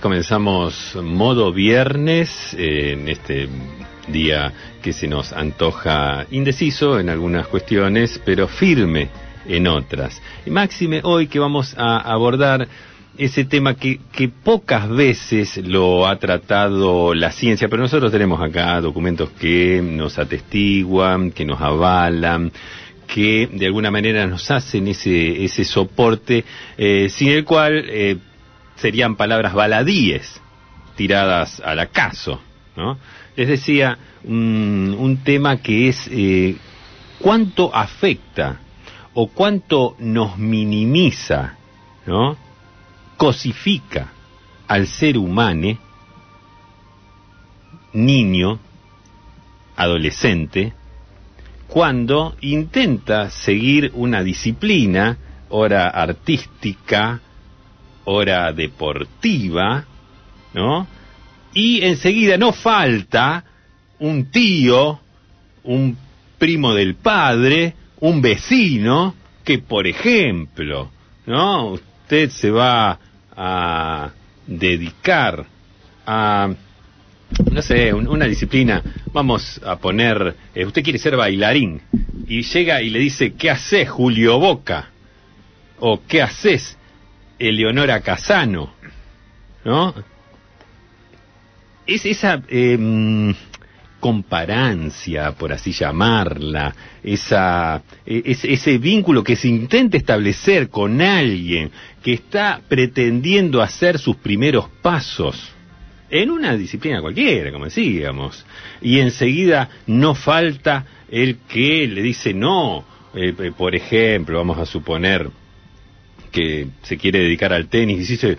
Comenzamos modo viernes eh, en este día que se nos antoja indeciso en algunas cuestiones, pero firme en otras. Y máxime hoy que vamos a abordar ese tema que, que pocas veces lo ha tratado la ciencia, pero nosotros tenemos acá documentos que nos atestiguan, que nos avalan, que de alguna manera nos hacen ese, ese soporte, eh, sin el cual eh, serían palabras baladíes tiradas al acaso. ¿no? Les decía, un, tema que es eh, cuánto afecta o cuánto nos minimiza, cosifica al ser humano, niño, adolescente, cuando intenta seguir una disciplina, hora artística, hora deportiva, ¿no? Y enseguida no falta un tío, un primo del padre, un vecino, que por ejemplo, ¿no? Usted se va a dedicar a no sé, una disciplina, vamos a poner, eh, usted quiere ser bailarín y llega y le dice, ¿qué haces Julio Boca? O ¿qué haces Eleonora Casano? ¿No? Es esa eh, comparancia, por así llamarla, esa, e, ese vínculo que se intenta establecer con alguien que está pretendiendo hacer sus primeros pasos en una disciplina cualquiera, como decíamos, y enseguida no falta el que le dice no, eh, eh, por ejemplo, vamos a suponer que se quiere dedicar al tenis y dice,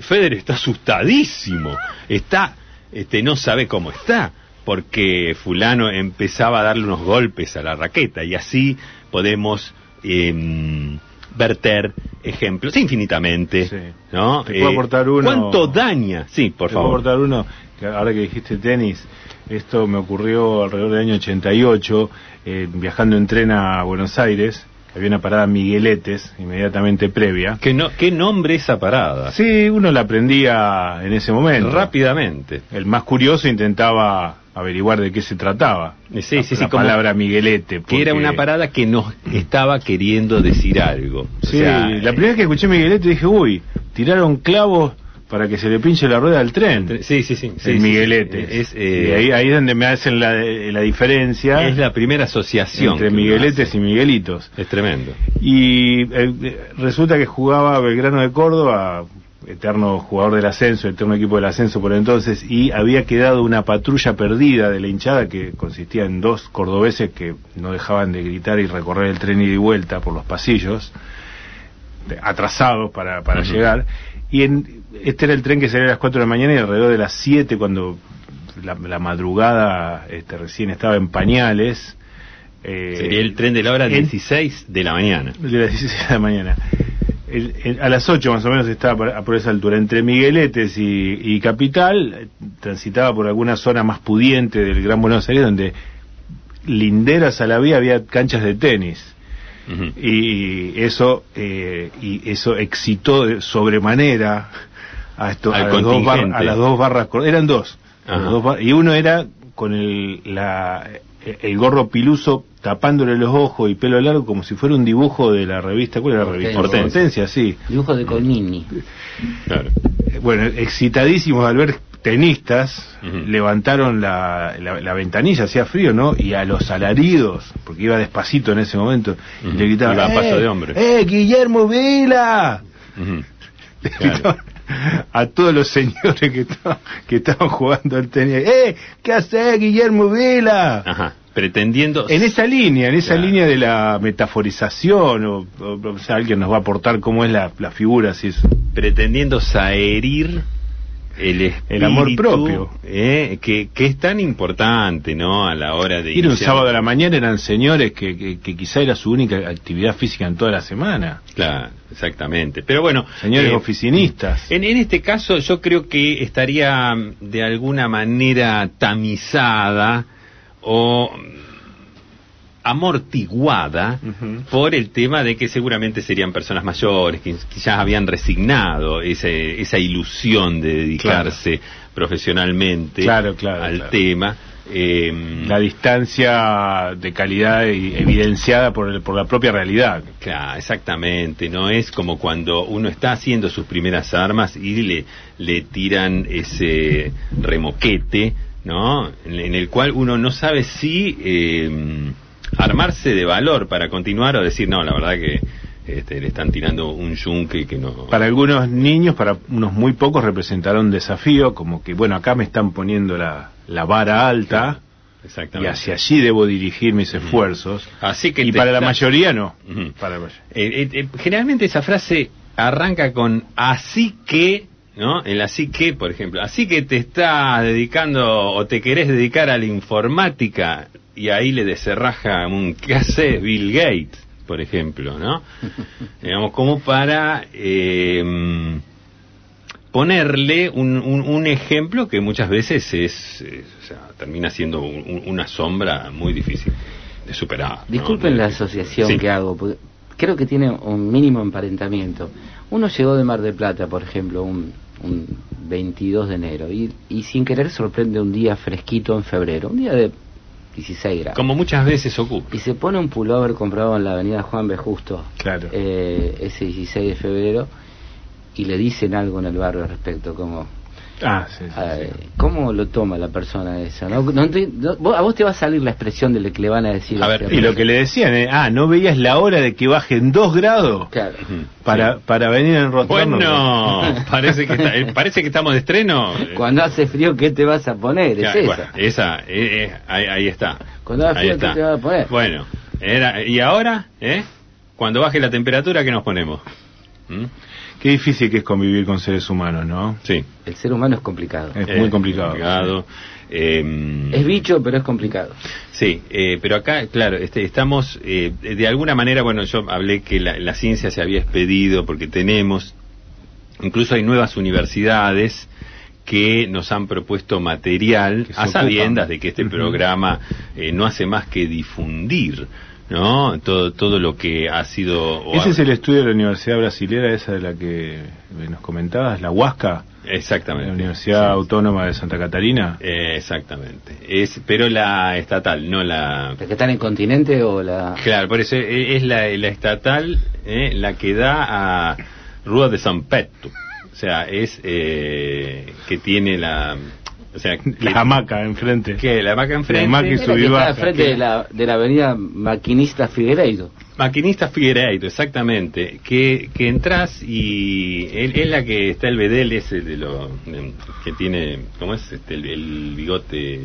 Federer está asustadísimo, está, este, no sabe cómo está, porque fulano empezaba a darle unos golpes a la raqueta y así podemos em, verter ejemplos infinitamente, ¿no? Te puedo Eh, aportar uno. ¿Cuánto daña? Sí, por Te puedo favor. aportar uno, ahora que dijiste tenis, esto me ocurrió alrededor del año 88, eh, viajando en tren a Buenos Aires, había una parada Migueletes inmediatamente previa. ¿Qué, no, ¿Qué nombre esa parada? Sí, uno la aprendía en ese momento. Rápidamente. El más curioso intentaba averiguar de qué se trataba. Sí, sí, la, sí, la como- palabra Miguelete. Que era una parada que nos estaba queriendo decir algo. O Sí, sea, la primera vez que escuché Miguelete dije, uy, tiraron clavos para que se le pinche la rueda al tren. eh, Sí, sí, sí. sí, el sí, Miguelete. Es, eh, y ahí, ahí es donde me hacen la, la diferencia es la primera asociación. entre Migueletes y Miguelitos. Es tremendo. Y eh, eh, resulta que jugaba Belgrano de Córdoba, eterno jugador del ascenso, eterno equipo del ascenso por entonces, y había quedado una patrulla perdida de la hinchada que consistía en dos cordobeses que no dejaban de gritar y recorrer el tren ida y vuelta por los pasillos, atrasados para, para llegar. Y en, este era el tren que salía a las 4 de la mañana y alrededor de las 7 cuando la, la madrugada este, recién estaba en pañales. eh, Sería el tren de la hora en- 16 de la mañana. de las 16 de la mañana. El- el- a las 8 más o menos estaba por, esa altura. Entre Migueletes y, y Capital, transitaba por alguna zona más pudiente del Gran Buenos Aires, donde linderas a la vía había canchas de tenis. Y eso, eh, y eso excitó de sobremanera a, esto, a, las dos bar- a las dos barras. Eran dos. dos bar- y uno era con el, la, el gorro piluso tapándole los ojos y pelo largo como si fuera un dibujo de la revista. ¿Cuál era la revista? Hortensia. Hortensia, sí. Dibujo de Colmini. Claro. Bueno, excitadísimos al ver tenistas, levantaron la, la, la ventanilla, hacía frío, ¿no? Y a los alaridos, porque iba despacito en ese momento, y le gritaban, Iba a paso "Eh, de hombre". ¡Eh, Guillermo Vila! Le Claro. gritaban a todos los señores que estaban, que estaban jugando al tenis, ¡Eh, qué hace Guillermo Vila! Ajá. Pretendiendo. En esa línea, en esa Claro. línea de la metaforización, o, o- o sea, alguien nos va a aportar cómo es la, la figura, si es pretendiendo saherir el espíritu, El amor propio. eh, que, que es tan importante, ¿no? A la hora de Ir un sábado a la mañana eran señores que, que, que quizá era su única actividad física en toda la semana. Claro, exactamente. Pero bueno, Señores eh, oficinistas. En, en este caso yo creo que estaría mm, de alguna manera tamizada o amortiguada por el tema de que seguramente serían personas mayores, que, ya habían resignado ese- esa ilusión de dedicarse profesionalmente Claro, claro, al tema. Eh, La distancia de calidad evidenciada por, el- por la propia realidad. Claro, exactamente. No es como cuando uno está haciendo sus primeras armas y le, le tiran ese remoquete, ¿no? En, en el cual uno no sabe si eh, armarse de valor para continuar o decir, no, la verdad que este, le están tirando un yunque que no. Para algunos niños, para unos muy pocos, representará un desafío, como que, bueno, acá me están poniendo la, la vara alta y Exactamente. hacia allí debo dirigir mis esfuerzos. Así que Y te para la mayoría no. Ujú. Para la mayoría. Eh, eh, eh, generalmente esa frase arranca con así que, ¿no? El así que, por ejemplo, así que te estás dedicando o te querés dedicar a la informática y ahí le deserraja un ¿qué hace Bill Gates, por ejemplo, ¿no? Digamos, como para eh, ponerle un, un- un ejemplo que muchas veces es, o sea, termina siendo un- un- una sombra muy difícil de superar. Disculpen la asociación Sí. que hago, porque creo que tiene un mínimo emparentamiento. Uno llegó de Mar del Plata, por ejemplo, un, un 22 de enero, y, y sin querer sorprende un día fresquito en febrero, un día de 16 grados. Como muchas veces ocurre. Y se pone un pullover comprado en la avenida Juan B. Justo, Claro. eh, ese 16 de febrero, y le dicen algo en el barrio al respecto, como... Ah, sí, sí, eh, sí. ¿Cómo lo toma la persona esa? ¿no? No enti- no- vos- a vos te va a salir la expresión de lo que le van a decir. A ver, esa Y lo que le decían, eh, ah, ¿no veías la hora de que bajen dos grados Claro. Para, Sí. para venir a enrostrarnos? Bueno, parece que, está- eh, parece que estamos de estreno. Cuando hace frío, ¿qué te vas a poner? Es Claro, esa. bueno, esa, eh, eh, ahí, ahí está. Cuando Ahí frío, ¿qué está. te vas a poner? Bueno, era, y ahora, ¿eh? Cuando baje la temperatura, ¿qué nos ponemos? ¿Mm? Qué difícil que es convivir con seres humanos, ¿no? Sí. El ser humano es complicado. Es muy complicado. Eh, Es bicho, pero es complicado. Sí, eh, pero acá, claro, este, estamos, eh, de alguna manera, bueno, yo hablé que la, la ciencia se había expedido porque tenemos, incluso hay nuevas universidades que nos han propuesto material a ocupan. sabiendas de que este programa eh, no hace más que difundir, ¿no? Todo, todo lo que ha sido... Ese ha- es el estudio de la Universidad Brasilera, esa de la que nos comentabas, la Huasca, Exactamente. la Universidad Sí. Autónoma de Santa Catarina. Eh, exactamente. Es, pero la estatal, no la... ¿La que está en el continente o la.? Claro, por eso eh, es la, la estatal eh, la que da a Rua de San Petto. O sea, es eh, que tiene la... O sea, La hamaca enfrente. que la enfrente. hamaca y Era su que está baja, al frente que- de la, de la avenida Maquinista Figueiredo. Maquinista Figueiredo, exactamente. Que, que entras y es la que está el bedel ese de lo de- que tiene, ¿cómo es? Este, el, el bigote...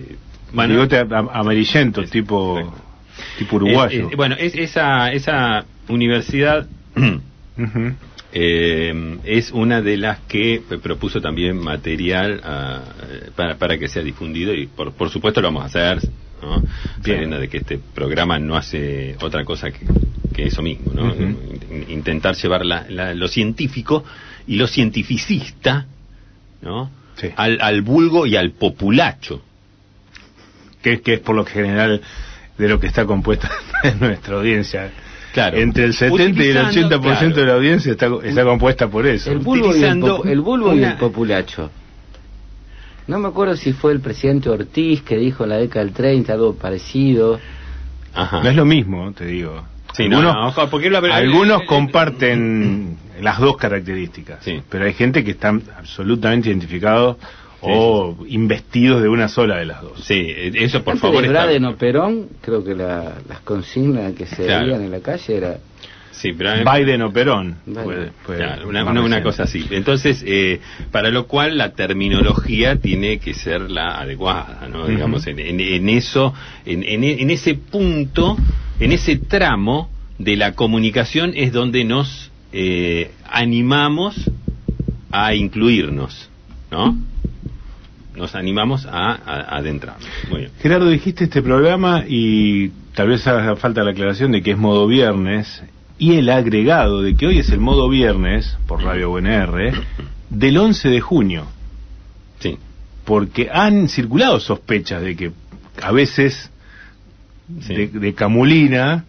Bueno, Bigote am- amarillento, Es- tipo, exacto. tipo uruguayo. es- es- bueno, es esa, esa universidad. Eh, es una de las que propuso también material ah, para, para que sea difundido y por, por supuesto lo vamos a hacer, ¿no? Bien. sabiendo de que este programa no hace otra cosa que, que eso mismo, ¿no? Intentar llevar la- la- lo científico y lo cientificista ¿no? Sí. al, al vulgo y al populacho. que, que es por lo general de lo que está compuesta nuestra audiencia. Claro. Entre el 70 y el 80% Utilizando, claro. de la audiencia está, está compuesta por eso. El bulbo, y el, Utilizando popu- el bulbo y una- el populacho. No me acuerdo si fue el presidente Ortiz que dijo en la década del 30 algo parecido. Ajá. No es lo mismo, te digo. Sí, no, algunos no, ojo, porque algunos eh, eh, comparten las dos características, Sí. pero hay gente que están absolutamente identificados o investidos de una sola de las dos. Sí, eh, eso por Antes favor. de está- Braden o Perón, creo que la- las consignas que se Claro. veían en la calle era Sí, pero Biden o Perón. Biden. puede- puede- Claro, una, cosa así. Entonces, eh, para lo cual la terminología tiene que ser la adecuada, ¿no? Digamos, en, en- en eso, en, en- en ese punto, en ese tramo de la comunicación es donde nos eh, animamos a incluirnos, ¿no? Nos animamos a, a-. Muy bien. Gerardo, dijiste este programa y tal vez haga falta la aclaración de que es modo viernes y el agregado de que hoy es el modo viernes por Radio UNR del 11 de junio, Sí. porque han circulado sospechas de que a veces Sí. de, de Camulina,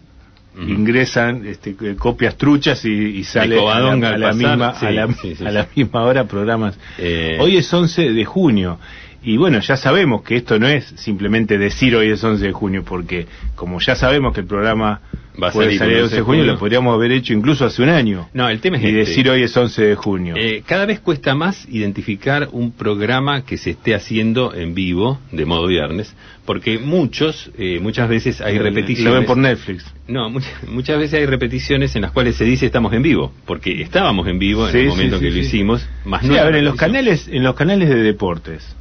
Ingresan este, eh, copias truchas y, y sale a la, a misma, sí, a la, sí, sí, a la misma hora programas. Eh, Hoy es 11 de junio. Y bueno, ya sabemos que esto no es simplemente decir hoy es 11 de junio, porque como ya sabemos que el programa Va a salir salir el el 11 11 de junio, lo podríamos haber hecho incluso hace un año. No, el tema es y este. decir hoy es 11 de junio. Eh, cada vez cuesta más identificar un programa que se esté haciendo en vivo, de modo viernes, porque muchos, eh, muchas veces hay repeticiones. Lo ven por Netflix. No, muchas, muchas veces hay repeticiones en las cuales se dice estamos en vivo, porque estábamos en vivo en Sí, el momento sí, que lo hicimos, más Sí, no a ver, en los canales, en los canales de deportes,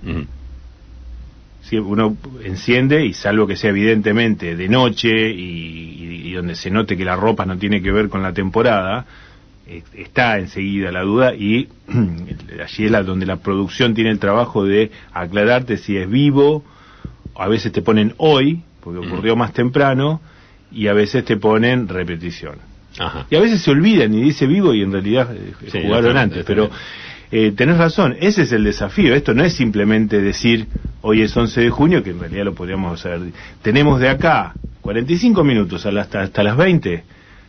uno enciende y salvo que sea evidentemente de noche y, donde se note que la ropa no tiene que ver con la temporada, eh, está enseguida la duda y allí es la, donde la producción tiene el trabajo de aclararte si es vivo, a veces te ponen hoy, porque Mm. ocurrió más temprano, y a veces te ponen repetición. Ajá. Y a veces se olvidan y dice vivo y en realidad eh, Sí, jugaron antes. Pero eh, tenés razón, ese es el desafío. Esto no es simplemente decir hoy es 11 de junio, que en realidad lo podríamos saber. Tenemos de acá 45 minutos hasta, hasta las 20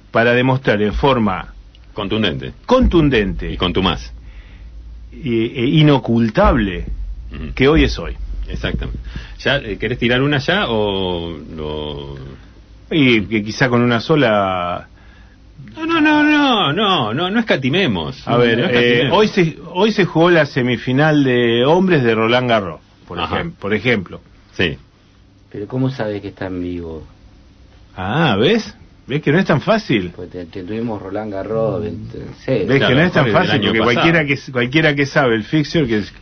para demostrar en forma Contundente. contundente Y con tu más. e, inocultable que hoy es hoy. Exactamente. ¿Ya eh, querés tirar una ya o lo... Y que quizá con una sola... No, no, no, no, no, no, no escatimemos. A ver, No eh, hoy, se, hoy se jugó la semifinal de hombres de Roland Garros, por, Ajá. ejem- por ejemplo. Sí. Pero ¿cómo sabes que está en vivo? Ah, ¿ves? ¿Ves que no es tan fácil? Pues te, te tuvimos Roland Garros, serio. ¿Ves Claro, que no es tan fácil? Porque pasado. cualquiera que, cualquiera que sabe el fixture, que es,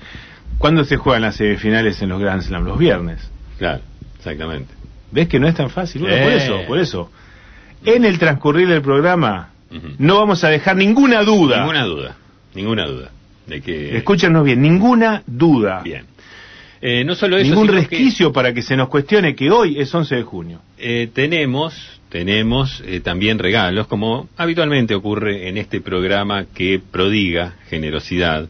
¿cuándo se juegan las semifinales en los Grand Slam? Los viernes. Claro, exactamente. ¿Ves que no es tan fácil? Bueno, por Eh. eso, por eso. En el transcurrir del programa, no vamos a dejar ninguna duda. Ninguna duda, ninguna duda de que... Escúchanos bien, ninguna duda. Bien. Eh, no solo eso, Ningún que, resquicio para que se nos cuestione que hoy es 11 de junio. eh, tenemos, tenemos eh, también regalos, como habitualmente ocurre en este programa que prodiga generosidad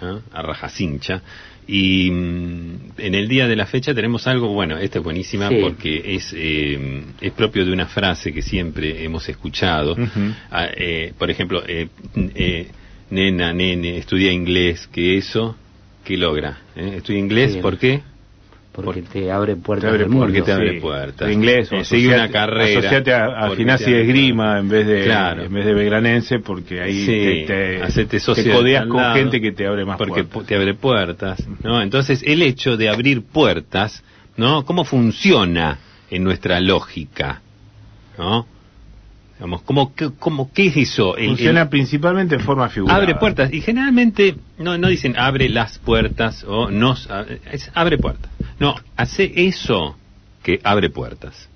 ¿ah? a rajacincha. Y mm, en el día de la fecha tenemos algo, bueno, esta es buenísima Sí. porque es, eh, es propio de una frase que siempre hemos escuchado. Ah, eh, por ejemplo, eh, eh, nena, nene, estudia inglés, que eso, ¿qué logra? ¿Eh? Estudia inglés, Sí. ¿por qué? Porque te abre puertas Te abre del mundo. porque te abre sí. puertas. De inglés, o sigue una carrera. Asociate a, a gimnasia esgrima en vez de Claro. en vez de belgranense, porque ahí Sí, te, te, te de codeas con lado, gente que te abre más porque puertas. pu- te abre puertas, ¿no? Entonces, el hecho de abrir puertas, ¿no? ¿Cómo funciona en nuestra lógica? ¿No? Digamos, ¿cómo, qué, cómo, qué es eso? El- el- Funciona principalmente en forma figurada. abre puertas y generalmente no no dicen abre las puertas o nos es abre puertas no hace eso que abre puertas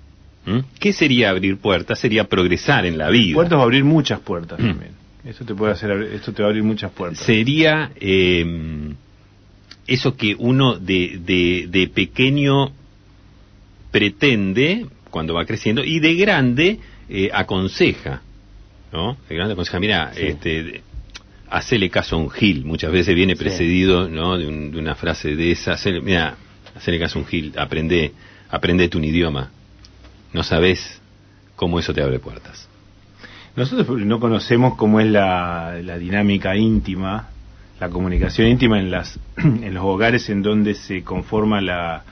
¿Mm? qué sería abrir puertas sería progresar en la vida Puertas va a abrir muchas puertas Mm. también. Eso te puede hacer, esto te va a abrir muchas puertas. sería eh, eso que uno de, de, de pequeño pretende cuando va creciendo y de grande eh, aconseja ¿no? de grande aconseja mira Sí. este hacele caso a un gil muchas veces viene Sí. precedido ¿no? de, un- de una frase de esa hacele, mira hacele caso a un gil aprende aprendete un idioma no sabes cómo eso te abre puertas Nosotros no conocemos cómo es la, la dinámica íntima, la comunicación íntima en, las, en los hogares en donde se conforma la,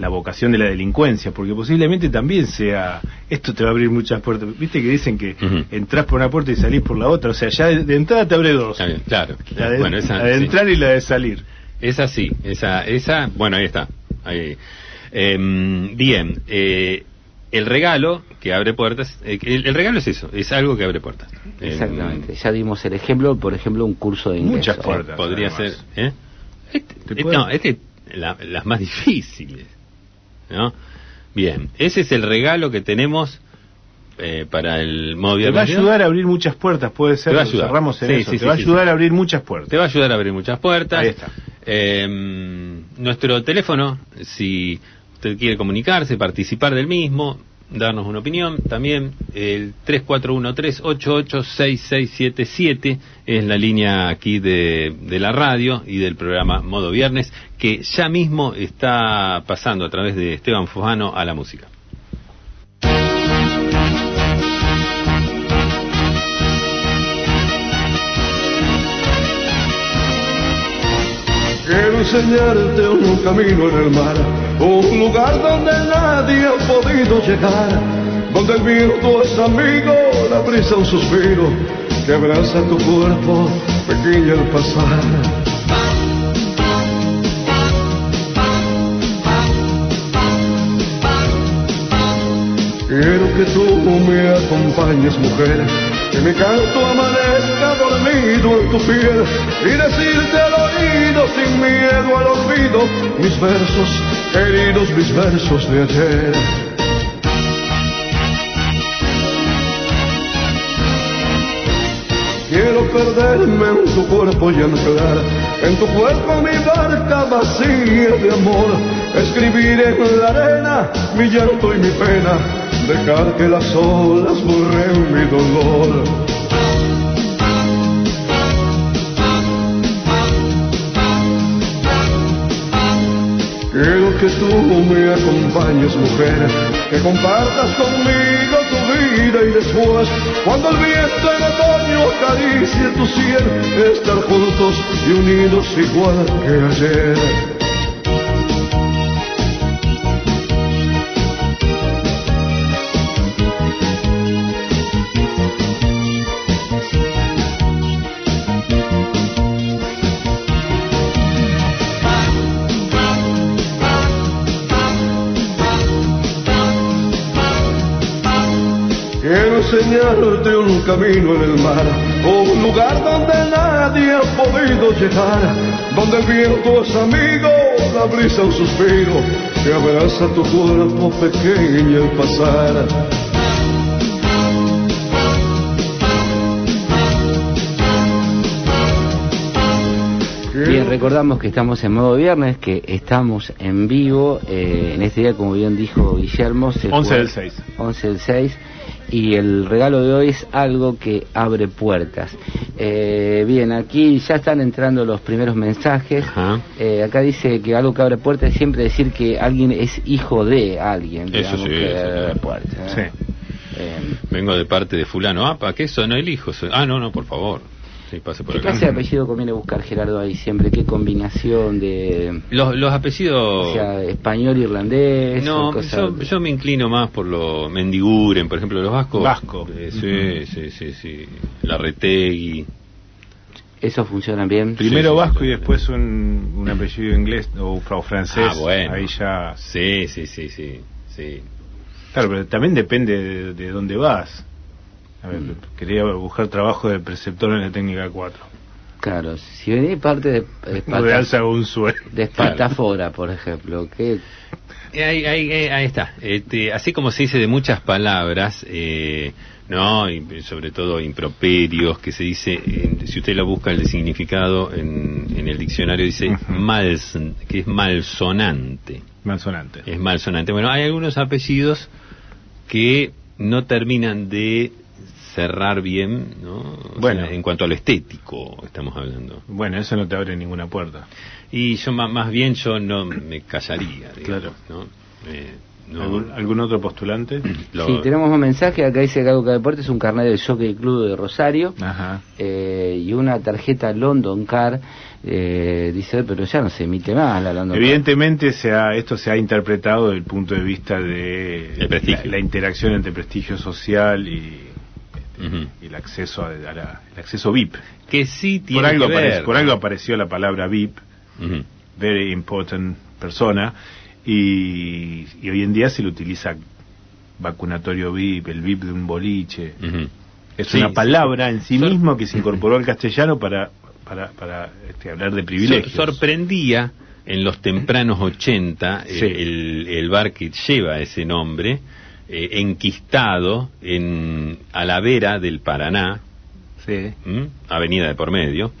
la vocación de la delincuencia, porque posiblemente también sea, esto te va a abrir muchas puertas. Viste que dicen que entras por una puerta y salís por la otra, o sea, ya de, de entrada te abre dos. Está bien, claro La de, bueno esa, la de sí. entrar y la de salir. Esa sí, esa, esa, bueno, ahí está. Ahí. Em, bien, eh, el regalo que abre puertas, eh, el, el regalo es eso, es algo que abre puertas. Em, Exactamente. Ya dimos el ejemplo, por ejemplo, un curso de inglés. Muchas puertas. podría ser, además. ¿eh? Este- ¿Te eh, puede- no, este, la- las más difíciles, ¿no? Bien, ese es el regalo que tenemos eh, para el modo Te va a ayudar a abrir muchas puertas, puede ser. Te va a ayudar. Cerramos en Sí, eso. sí, te sí, va a ayudar a abrir muchas puertas. Te va a ayudar a abrir muchas puertas. Ahí está. Eh, nuestro teléfono, si usted quiere comunicarse, participar del mismo, darnos una opinión. También el 3413-886677 es la línea aquí de, de la radio y del programa Modo Viernes, que ya mismo está pasando a través de Esteban Fojano a la música. Quiero enseñarte un camino en el mar un lugar donde nadie ha podido llegar, donde el viento es amigo, la brisa un suspiro que abraza tu cuerpo pequeño al pasar. Quiero que tú me acompañes, mujer, que mi canto amanezca dormido en tu piel y decirte al oído sin miedo al olvido mis versos, queridos mis versos de ayer. Quiero perderme en tu cuerpo y anclar en tu cuerpo mi barca vacía de amor. Escribir en la arena mi llanto y mi pena, dejar que las olas borren mi dolor. Quiero que tú me acompañes, mujer, que compartas conmigo tu vida y después, cuando el viento en otoño acaricie tu cielo, estar juntos y unidos igual que ayer. Enseñarte un camino en el mar, un lugar donde nadie ha podido llegar, donde el viento es amigo, la brisa un suspiro, que abraza tu cuerpo pequeño al pasar. Bien, recordamos que estamos en modo viernes, que estamos en vivo. eh, en este día, como bien dijo Guillermo, se 11 fue- del 6. 11 del 6. Y el regalo de hoy es algo que abre puertas. Eh, bien, aquí ya están entrando los primeros mensajes. Eh, acá dice que algo que abre puertas es siempre decir que alguien es hijo de alguien. Eso digamos, sí, que eso abre sí. puertas, Sí. ¿eh? Eh, Vengo de parte de fulano. Ah, ¿para qué eso? No elijo. soy- Ah, no, no, por favor. Sí, pase por ¿Qué acá. clase de apellido conviene buscar, Gerardo, ahí siempre? ¿Qué combinación de... Los, los apellidos... O sea, español, irlandés... No, yo, yo me inclino más por lo Mendiguren, por ejemplo, los vascos. Vasco. Eh, sí, sí, sí, sí. La Retegui. ¿Eso funciona bien? Primero sí, vasco sí, y sí. después un, un apellido inglés o, o francés. Ah, bueno. Ahí ya. Sí, sí, sí, sí. sí. Claro, pero también depende de, de dónde vas. A ver, Mm. quería buscar trabajo de preceptor en la técnica 4. Claro, si venís parte de, de, No de alza un sueldo. de Espatafora, por ejemplo, que Eh, Ahí, ahí, eh, ahí está. Este, así como se dice de muchas palabras, eh, no, y sobre todo improperios, que se dice, eh, si usted lo busca el significado en, en el diccionario dice mals, que es malsonante. Malsonante. Es malsonante. Bueno, hay algunos apellidos que no terminan de cerrar bien, ¿no? O Bueno. sea, en cuanto a lo estético estamos hablando. Bueno, eso no te abre ninguna puerta. Y yo ma- más, bien yo no me callaría, digamos, Claro. ¿no? Eh, no- ¿Algún, algún otro postulante? lo- Sí, tenemos un mensaje, acá dice que algo que deporte es un carnet del Jockey Club de Rosario Ajá. eh, y una tarjeta London Car. Eh, dice, pero ya no se emite más la London Car. Evidentemente se ha, esto se ha interpretado desde el punto de vista de la interacción entre prestigio social y, Y el acceso a, a la- el acceso VIP. Que sí tiene Por algo, que apareció, por algo apareció la palabra VIP, very important persona, y, y hoy en día se le utiliza vacunatorio VIP, el VIP de un boliche. Es Sí, una sí. palabra en sí Sor- mismo que se incorporó al castellano para, para, para este, hablar de privilegios. Sor- sorprendía en los tempranos 80 eh, Sí. el, el bar que lleva ese nombre, eh, enquistado en, a la vera del Paraná, avenida de por medio,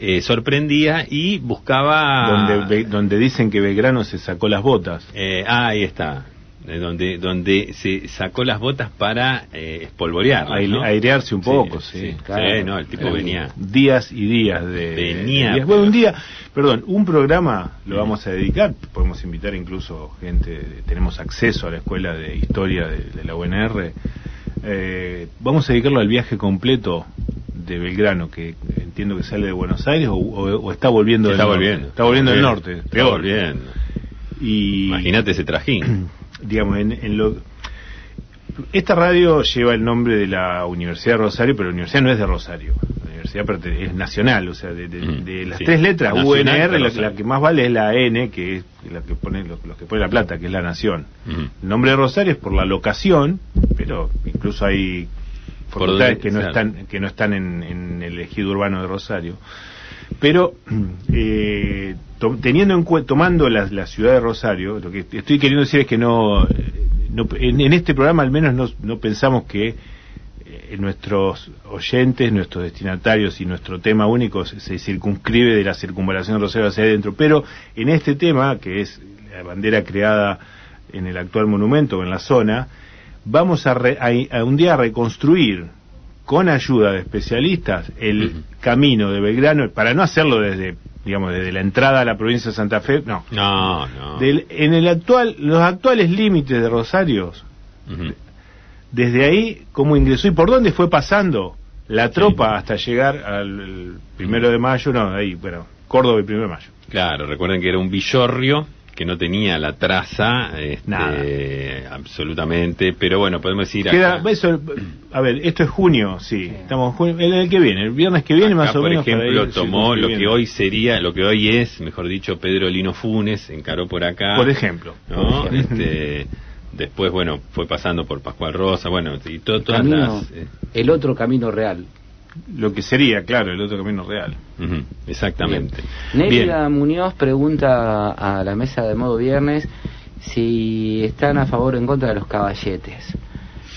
eh, sorprendía y buscaba... Donde, donde dicen que Belgrano se sacó las botas. Eh, ah, ahí está. Eh, donde, donde se sacó las botas para eh, espolvorear. Aire- airearse un poco, sí. claro. Sí, no, el tipo Sí. venía. días y días de Venía, de días. bueno un día perdón un programa lo vamos a dedicar podemos invitar incluso gente tenemos acceso a la escuela de historia de, de la UNR Eh, vamos a dedicarlo al viaje completo de Belgrano que en entiendo que sale de Buenos Aires o, o- o está volviendo Está del norte. volviendo. Está volviendo del norte, peor. Imagínate ese trajín. digamos, en, en lo... Esta radio lleva el nombre de la Universidad de Rosario, pero la universidad no es de Rosario. La universidad es nacional, o sea, de, de- Mm, de las sí. tres letras, Nacional UNR, la, la que más vale es la N, que es la que pone, los, los que pone la plata, que es la nación. Ujú. El nombre de Rosario es por la locación, pero incluso hay facultades que no claro. están que no están en, en el ejido urbano de Rosario. Pero eh, teniendo en cuenta, tomando la, ciudad de Rosario, lo que estoy queriendo decir es que no, eh, no- en, este programa al menos no, pensamos que eh, nuestros oyentes, nuestros destinatarios y nuestro tema único se, se circunscribe de la circunvalación de Rosario hacia adentro, pero en este tema, que es la bandera creada en el actual monumento o en la zona, vamos a, re- a un día a reconstruir con ayuda de especialistas el camino de Belgrano para no hacerlo desde digamos desde la entrada a la provincia de Santa Fe no. No, no. Del- en el actual los actuales límites de Rosario desde ahí cómo ingresó y por dónde fue pasando la tropa hasta llegar al primero de mayo no ahí bueno Córdoba y primero de mayo. Claro, recuerden que era un villorrio que no tenía la traza, este, Nada. absolutamente, pero bueno, podemos decir Queda, acá, eso, a ver, esto es junio, sí, estamos en junio, el, el que viene, el viernes que viene acá, más o por menos. para ejemplo, ir tomó lo que hoy sería, lo que hoy es, mejor dicho, Pedro Lino Funes, encaró por acá. Por ejemplo. ¿no? Por ejemplo. Este, después, bueno, fue pasando por Pascual Rosa, bueno, y to- todas Camino- las... eh, el otro camino real. Lo que sería, claro, el otro camino real. ujú, exactamente. Bien. Bien. Nélida Muñoz pregunta a la mesa de modo viernes si están a favor o en contra de los caballetes.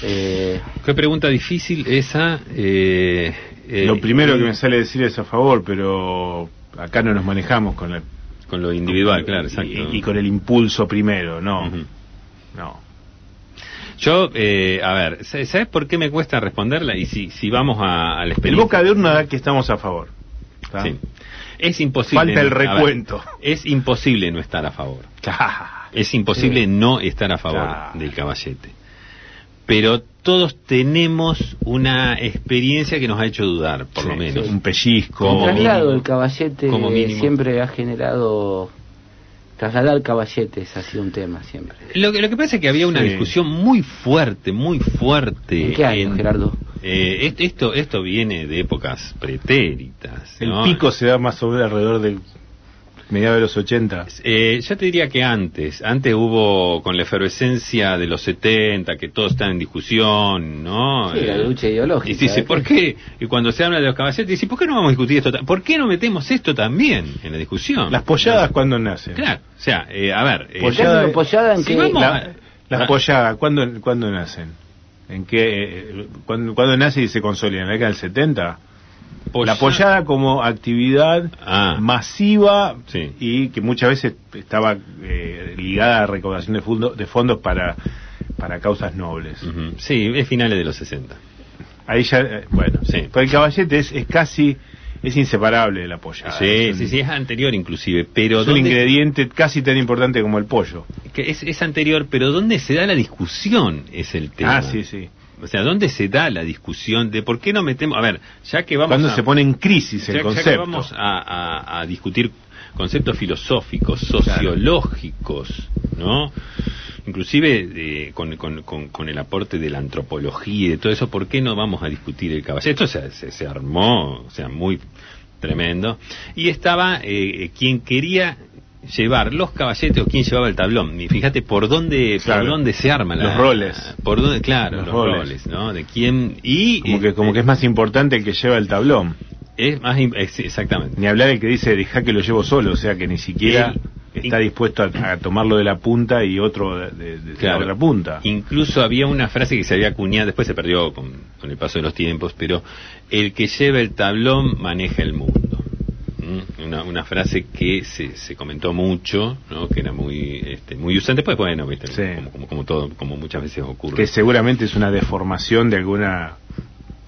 Eh, Qué pregunta difícil esa. eh, eh, Lo primero y- que me sale decir es a favor, pero acá no nos manejamos con el Con lo individual, claro, y- exacto. Y, con el impulso primero, no. No. Yo, eh, a ver, ¿sabes por qué me cuesta responderla? Y si, si vamos a, al El experiencia- boca de urna da que estamos a favor. Sí. Es imposible. Falta el a ver, recuento. es imposible no estar a favor. Claro. Es imposible Sí. no estar a favor del caballete. Pero todos tenemos una experiencia que nos ha hecho dudar, por Sí, lo menos. Un pellizco. el traslado del caballete Como siempre ha generado... Trasladar caballetes ha sido un tema siempre. Lo que, lo que pasa es que había una Sí. discusión muy fuerte, muy fuerte. ¿En qué año, Gerardo? eh, est- esto, esto viene de épocas pretéritas. El ¿no? pico se da más o menos alrededor de mediados de los 80. Eh, yo te diría que antes, antes hubo con la efervescencia de los 70, que todo está en discusión, ¿no? Sí, la Eh, lucha ideológica. Y dice, ¿eh? ¿por qué? Y cuando se habla de los caballetes, dice, ¿por qué no vamos a discutir esto? ¿Por qué no metemos esto también en la discusión? Las polladas, ¿cuándo nacen? Claro, o sea, eh, a ver... eh, ¿Por qué hacen pollada en si que vamos La- las Ah. polladas, ¿cuándo, ¿cuándo nacen? ¿En qué? eh, ¿cuándo, cuándo nace y se consolida? ¿En la década del 70? La pollada como actividad Ah. masiva Sí. y que muchas veces estaba eh, ligada a recaudación de, de fondos para, para causas nobles. Sí, es finales de los 60. Ahí ya, eh, bueno, Sí. Pero el caballete es, es casi, es inseparable de la sí, es sí, sí, es anterior inclusive, pero... es un ¿dónde- ingrediente casi tan importante como el pollo. que es, es anterior, pero ¿dónde se da la discusión? Es el tema. Ah, sí, sí. O sea, ¿dónde se da la discusión de por qué no metemos... A ver, ya que vamos Cuando se pone en crisis ya- el ya que concepto. vamos a, a- a discutir conceptos filosóficos, sociológicos, ¿no? Inclusive eh, con, con- con- con el aporte de la antropología y de todo eso, ¿por qué no vamos a discutir el caballero? Esto se, se- se armó, o sea, muy tremendo. Y estaba eh, quien quería llevar los caballetes o quien llevaba el tablón. Y fíjate por dónde, Claro. por dónde se arma la- Los roles. Por dónde, claro, Los los, roles. roles. ¿no? De quién y Como que, como eh, que es más importante el que lleva el tablón. es más exactamente. Ni hablar el que dice, deja que lo llevo solo, o sea que ni siquiera El- está dispuesto a, a tomarlo de la punta y otro de, de- de Claro. la otra punta. Incluso había una frase que se había acuñado, después se perdió con, con el paso de los tiempos, pero el que lleva el tablón maneja el mundo. Una, una frase que se, se comentó mucho, ¿no? que era muy este, muy usante, pues bueno, ¿viste? Sí. Como, como, como todo, como muchas veces ocurre. Que seguramente es una deformación de alguna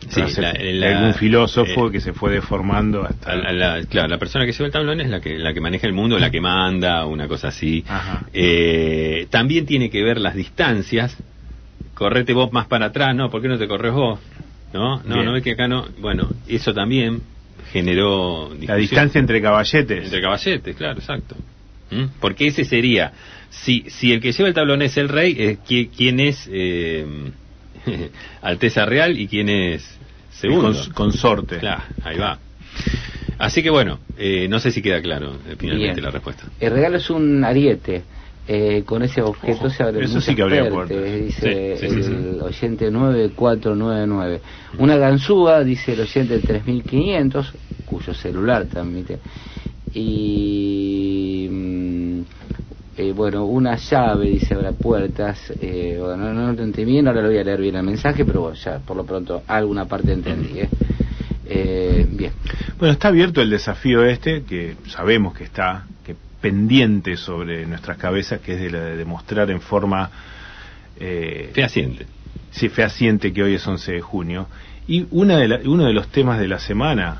Sí, la- la- algún filósofo eh, que se fue deformando hasta... La- la- claro, la persona que lleva el tablón es la que, la que maneja el mundo, la que manda, una cosa así. Eh, también tiene que ver las distancias. Correte vos más para atrás, ¿no? ¿Por qué no te corres vos? ¿No? No, Bien. no ves que acá no. Bueno, eso también generó La distancia entre caballetes. Entre caballetes, claro, exacto. ¿Mm? Porque ese sería, si, si el que lleva el tablón es el rey, eh, ¿qui- ¿quién es eh, Alteza Real y quién es segundo? Cons- consorte. Claro, ahí va. Así que bueno, eh, no sé si queda claro eh, finalmente Bien. la respuesta. El regalo es un ariete. Eh, con ese objeto Ojo, se abren eso muchas sí que habría puertas, puertas. dice Sí, sí, sí, el oyente 9499. Una ganzúa, dice el oyente 3500, cuyo celular transmite. Y. mm, eh, bueno, una llave, dice, abre puertas. Eh, bueno, no, no lo entendí bien, ahora lo voy a leer bien el mensaje, pero bueno, ya por lo pronto alguna parte entendí. ¿eh? Eh, bien. Bueno, está abierto el desafío este, que sabemos que está, que pendiente sobre nuestras cabezas, que es de, la de demostrar en forma eh, Fehaciente. sí, fehaciente que hoy es 11 de junio. Y una de la- uno de los temas de la semana,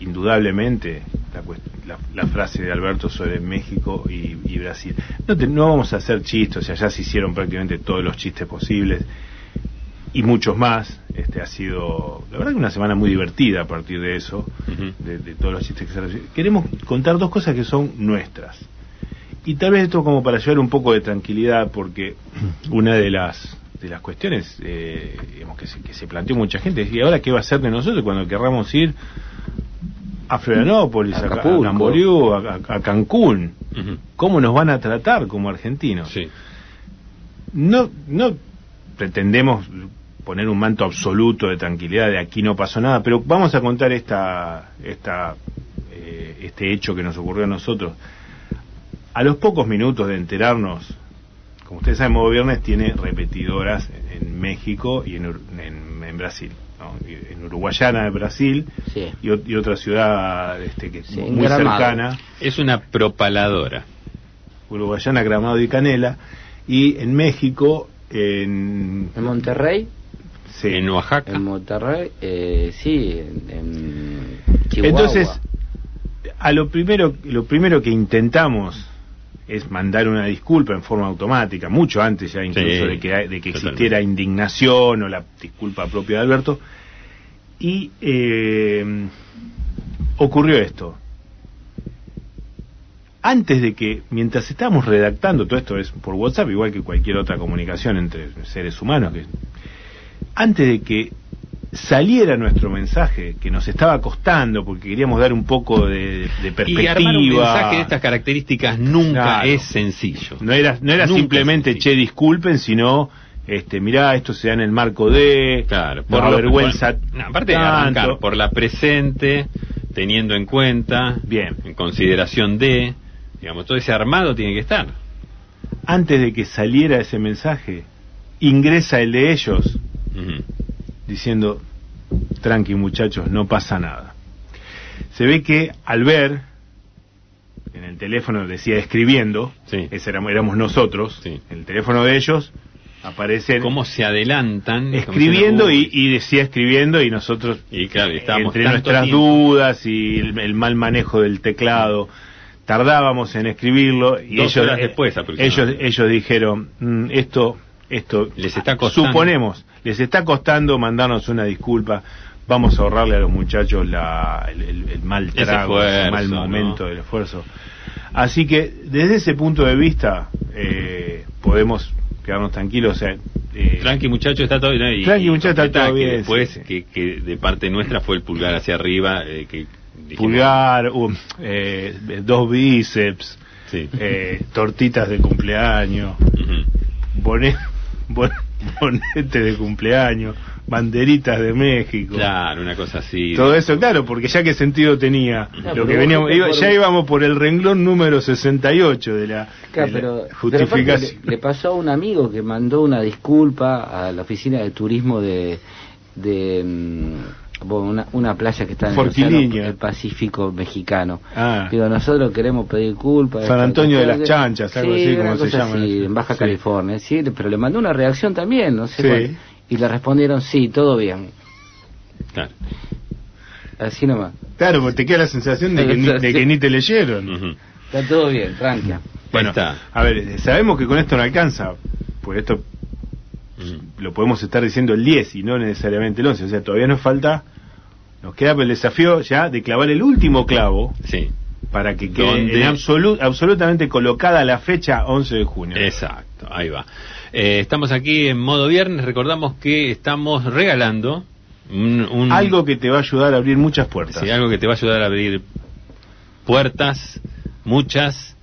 indudablemente, la, la- la frase de Alberto sobre México y, y Brasil. No, te- no vamos a hacer chistes, o sea, ya se hicieron prácticamente todos los chistes posibles y muchos más. Este ha sido, la verdad, que una semana muy divertida a partir de eso, Ujú. de, de todos los chistes que se recibieron. Queremos contar dos cosas que son nuestras. Y tal vez esto como para llevar un poco de tranquilidad, porque una de las de las cuestiones eh, digamos, que, se, que se planteó mucha gente es, ¿y ahora qué va a hacer de nosotros cuando querramos ir a Florianópolis, a, Ca- a Acapulco. Camboriú, a, Cancún? ¿Cómo nos van a tratar como argentinos? Sí. No, no pretendemos poner un manto absoluto de tranquilidad de aquí no pasó nada, pero vamos a contar esta, esta, eh, este hecho que nos ocurrió a nosotros. A los pocos minutos de enterarnos, como ustedes saben, Modo Viernes tiene repetidoras en México y en, en, en Brasil. En Uruguayana de Brasil Sí. y, ot- y otra ciudad este, que es Sí, en muy Gramado. cercana. Es una propaladora. Uruguayana, Gramado y Canela, y en México, en... En Monterrey, sí. En Oaxaca. en Monterrey, eh, sí, en, en Chihuahua. Entonces, a lo primero, lo primero que intentamos es mandar una disculpa en forma automática, mucho antes ya incluso Sí, de que, de que existiera indignación o la disculpa propia de Alberto, y eh, ocurrió esto. Antes de que, mientras estábamos redactando, todo esto es por WhatsApp, igual que cualquier otra comunicación entre seres humanos, que antes de que saliera nuestro mensaje, que nos estaba costando porque queríamos dar un poco de, de perspectiva. Y armar un mensaje de estas características nunca Claro. es sencillo. No era, no era Nunca simplemente, che, disculpen, sino, este, mirá, esto se da en el marco de, Claro, por vergüenza. no, aparte de arrancar por la presente, teniendo en cuenta, Bien. en consideración de, digamos, todo ese armado tiene que estar. Antes de que saliera ese mensaje, ingresa el de ellos diciendo, tranqui muchachos, no pasa nada. Se ve que al ver, en el teléfono decía escribiendo, Sí. ese éramos, éramos nosotros, Sí. en el teléfono de ellos aparecen Cómo se adelantan. escribiendo y, decía escribiendo y nosotros. Y claro, estábamos entre nuestras tiempo. dudas y el, el mal manejo del teclado tardábamos en escribirlo y Dos ellos horas eh, después, ellos ellos dijeron "Mm, esto esto Les está costando. suponemos les está costando mandarnos una disculpa vamos a ahorrarle a los muchachos la, el, el- el mal trago esfuerzo, mal momento del esfuerzo así que desde ese punto de vista eh, podemos quedarnos tranquilos o sea, eh, Tranqui muchacho, está todo bien. Y- Tranqui, muchacho, está todo bien, Después, sí. Que, que de parte nuestra fue el pulgar hacia arriba. eh, que pulgar eh, dos bíceps Sí. eh, tortitas de cumpleaños, bonet, bon- bonete de cumpleaños, banderitas de México. Claro, una cosa así. Todo eso, claro, porque ya qué sentido tenía. Claro, lo que veníamos, iba- ya íbamos por el renglón número 68 de la, Claro, de la pero, justificación. le, le pasó a un amigo que mandó una disculpa a la oficina de turismo de, de mm, una, una playa que está en el, Pacífico mexicano. Ah. Digo, nosotros queremos pedir culpa. San Antonio de las Chanchas, algo Sí, así, como se llama así, en Baja Sí. California, sí, pero le mandó una reacción también, no sé Sí. cuál. Y le respondieron, sí, todo bien. Claro. Así nomás. Claro, porque te queda la sensación de que, ni, de que ni te leyeron. Está todo bien, tranquila. Bueno, está. a ver, sabemos que con esto no alcanza, pues esto lo podemos estar diciendo el 10 y no necesariamente el 11, o sea, todavía nos falta Nos queda el desafío ya de clavar el último clavo Sí, para que quede ¿Dónde? en absolu- absolutamente colocada la fecha 11 de junio. exacto, ahí va. Eh, estamos aquí en modo viernes, recordamos que estamos regalando un, un- Algo que te va a ayudar a abrir muchas puertas. sí, algo que te va a ayudar a abrir puertas, muchas,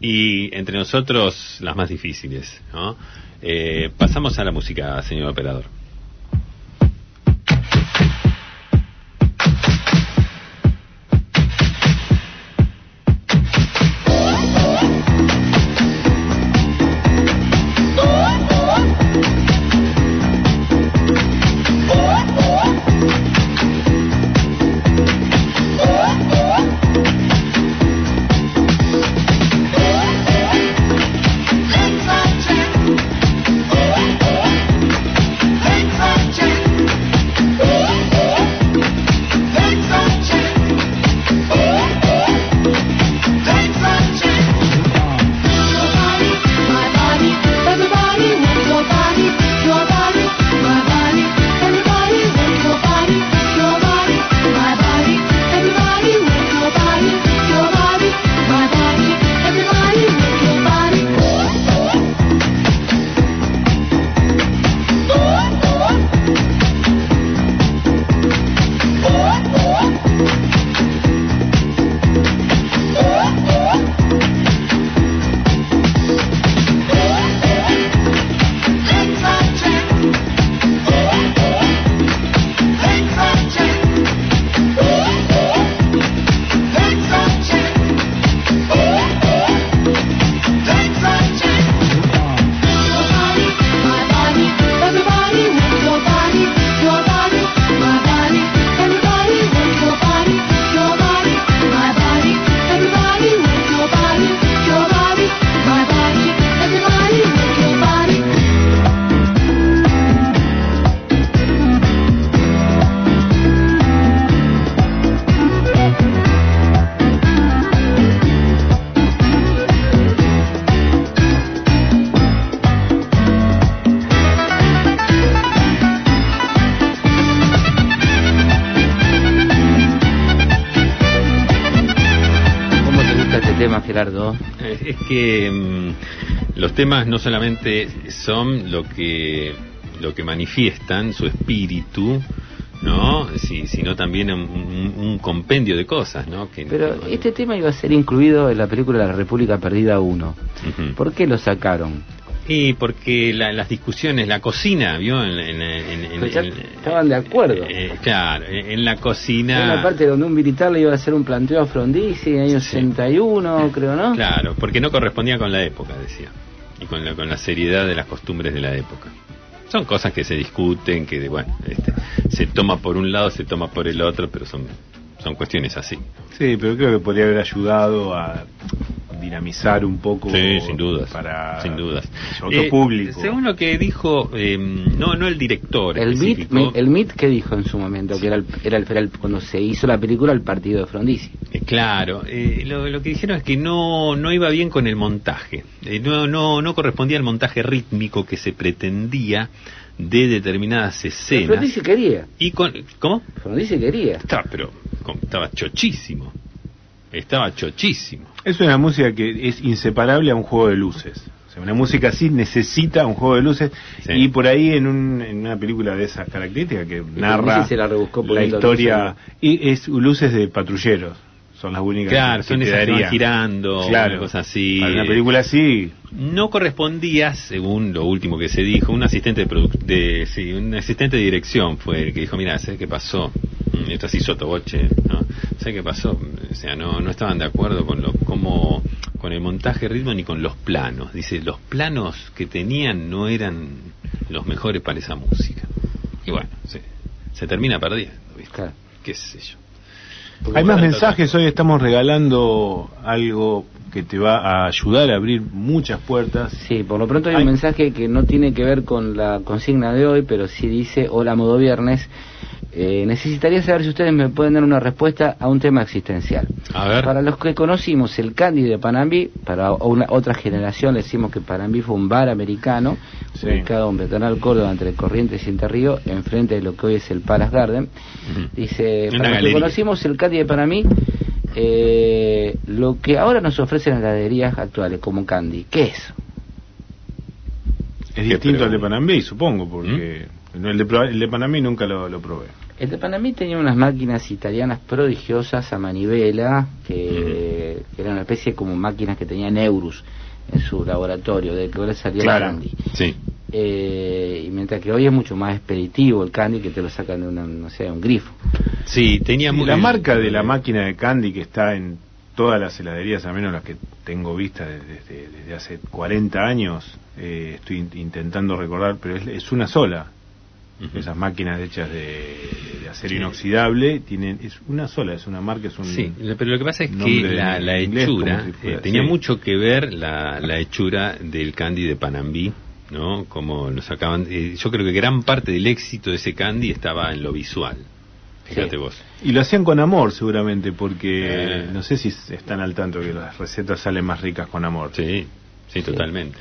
y entre nosotros las más difíciles. ¿no? Eh, pasamos a la música, señor operador. Que mm, los temas no solamente son lo que lo que manifiestan su espíritu, ¿no? Si- sino también un, un- un compendio de cosas, ¿no? Que, Pero que- este tema iba a ser incluido en la película La República Perdida 1. Ujú. ¿Por qué lo sacaron? Y porque la- las discusiones, la cocina, ¿vio? En, en- en- en- Pero ya en- estaban de acuerdo. eh, claro, en, la cocina. una parte donde un militar le iba a hacer un planteo a Frondizi en el año Sí. 61, creo, ¿no? Claro, porque no correspondía con la época, decía. Y con la, con la seriedad de las costumbres de la época. Son cosas que se discuten, que, de, bueno, este, se toma por un lado, se toma por el otro, pero son, son cuestiones así. Sí, pero creo que podría haber ayudado a dinamizar un poco Sí, sin dudas. para sin dudas. otro Eh, público. Según lo que dijo, eh, no, no el director El MIT, el MIT que dijo en su momento, que era, el, era, el, era el- cuando se hizo la película el partido de Frondizi. Eh, Claro, eh, lo, lo que dijeron es que no, no iba bien con el montaje, Eh, no, no, no correspondía al montaje rítmico que se pretendía de determinadas escenas. Frondizi quería, Y con, ¿Cómo? Frondizi quería. Estaba, pero con- estaba chochísimo, estaba chochísimo. Es una música que es inseparable a un juego de luces. O sea, una música así necesita un juego de luces Sí. y por ahí en, un- en una película de esas características que narra se la la historia y es luces de patrulleros. Son las únicas Claro, que, son esas que van girando, Claro. una cosa así. Para una película así, no correspondía, según lo último que se dijo, un asistente de, de sí, un asistente de dirección fue el que dijo, mira, ¿sabes qué pasó? Mm, Esto así sotoboche, ¿no? ¿Sabes qué pasó? O sea, no, no estaban de acuerdo con lo, cómo, con el montaje ritmo ni con los planos. Dice, los planos que tenían no eran los mejores para esa música. Y bueno, se, se termina perdiendo, ¿viste? Claro. ¿Qué sé yo? Hay más mensajes, hoy estamos regalando algo que te va a ayudar a abrir muchas puertas. Sí, por lo pronto hay Ay. un mensaje que no tiene que ver con la consigna de hoy, pero sí dice, hola modo viernes, eh, necesitaría saber si ustedes me pueden dar una respuesta a un tema existencial. A ver. Para los que conocimos el Candy de Panambí, para una, otra generación le decimos que Panambí fue un bar americano, Sí. ubicado en Peatonal Córdoba entre Corrientes y Entre Ríos, enfrente de lo que hoy es el Palace Garden. Dice, Una para los que conocimos el candy de Panamí, eh, lo que ahora nos ofrecen en las heladerías actuales como candy, ¿qué es? Es ¿Qué, distinto pero- al de Panamí, supongo, porque no, el, de, el de Panamí nunca lo, lo probé. El de Panamí tenía unas máquinas italianas prodigiosas a manivela, que, que eran una especie como máquinas que tenían Eurus en su laboratorio, de que ahora salía Claro. el candy. Sí. Eh, y mientras que hoy es mucho más expeditivo el candy que te lo sacan de una, no sé, un grifo. Sí, tenía la marca de la máquina de candy que está en todas las heladerías, al menos las que tengo vistas desde, desde hace 40 años, eh, estoy in- intentando recordar, pero es, es una sola. Esas máquinas hechas de, de acero Sí. inoxidable tienen es una sola, es una marca, es un Sí, pero lo que pasa es que la, la inglés, hechura como si fuera, eh, tenía sí. mucho que ver la, la hechura del candy de Panambí, ¿no? Como lo sacaban. eh, yo creo que gran parte del éxito de ese candy estaba en lo visual. Fíjate Sí. vos. Y lo hacían con amor seguramente, porque Eh. no sé si están al tanto que las recetas salen más ricas con amor. Sí, sí, totalmente.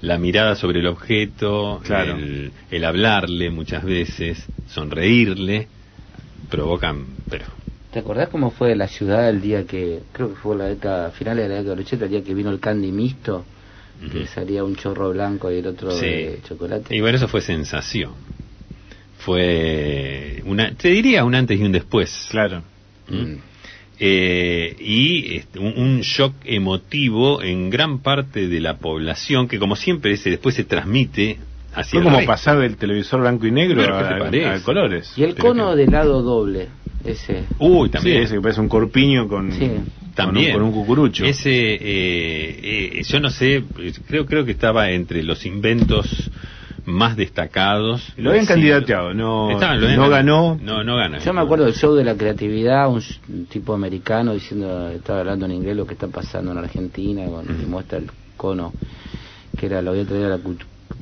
La mirada sobre el objeto, Claro. el, el hablarle muchas veces, sonreírle, provocan, pero ¿Te acordás cómo fue la ciudad el día que, creo que fue la década, finales de la década del 80, el día que vino el candy mixto, que salía un chorro blanco y el otro Sí. de chocolate? Y bueno, eso fue sensación. Fue una, te diría un antes y un después. Claro. ¿Mm? Eh, y este, un, un shock emotivo en gran parte de la población que como siempre ese después se transmite hacia Fue como resto. pasar del televisor blanco y negro Pero, ¿qué te a, a colores. Y el Pero cono que- de helado doble, ese. Uy, Sí, también. ese que parece un corpiño con, Sí. También. con, un, con un cucurucho. Ese, eh, eh, yo no sé, creo, creo que estaba entre los inventos más destacados. Lo habían candidateado, no, Estaban, lo habían no ganó. No, no ganó. Yo me acuerdo del show de la creatividad, un, tipo americano diciendo, estaba hablando en inglés lo que está pasando en Argentina, y Ujú. muestra el cono, que era, lo había traído a la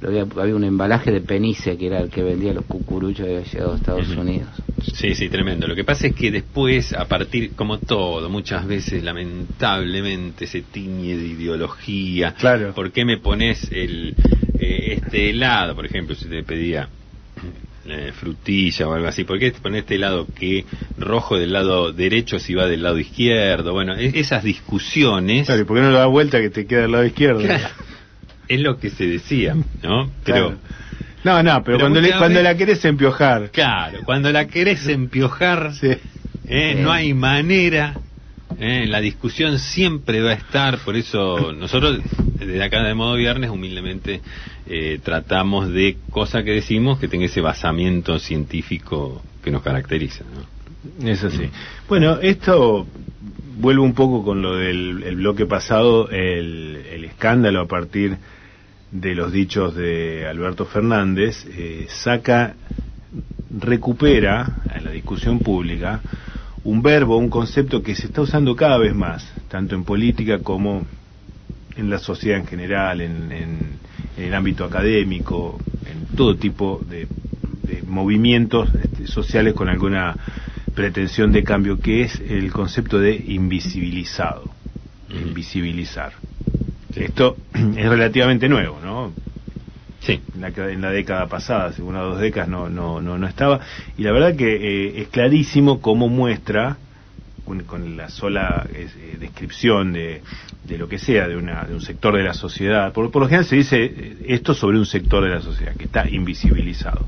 había, había un embalaje de penice que era el que vendía los cucuruchos y había llegado a Estados. Unidos. Sí, sí, tremendo. Lo que pasa es que después, a partir, como todo, muchas veces lamentablemente se tiñe de ideología. Claro. ¿Por qué me pones el, eh, este helado, por ejemplo, si te pedía eh, frutilla o algo así? ¿Por qué te pones este helado que rojo del lado derecho si va del lado izquierdo? Bueno, e- esas discusiones Claro, ¿y por qué no lo da vuelta que te queda del lado izquierdo? Claro. es lo que se decía, ¿no? Pero Claro. No, no, pero, Pero cuando, le- cuando la querés empiojar. claro, cuando la querés empiojar, Sí. Eh, Sí. No hay manera. Eh, la discusión siempre va a estar, por eso nosotros desde acá de modo viernes humildemente eh, tratamos de cosa que decimos que tenga ese basamiento científico que nos caracteriza. ¿no? Es así. Bueno, esto vuelvo un poco con lo del el bloque pasado, el, el escándalo a partir de los dichos de Alberto Fernández, eh, saca, recupera en la discusión pública un verbo, un concepto que se está usando cada vez más, tanto en política como en la sociedad en general, en, en- en el ámbito académico, en todo tipo de, de movimientos este, sociales con alguna pretensión de cambio, que es el concepto de invisibilizado, invisibilizar. Esto es relativamente nuevo, ¿no? Sí, en la, en la década pasada, hace una o dos décadas no, no, no, no estaba. Y la verdad que eh, es clarísimo cómo muestra, con, con la sola eh, descripción de, de lo que sea, de, una, de un sector de la sociedad, por, por lo general se dice eh, esto sobre un sector de la sociedad, que está invisibilizado.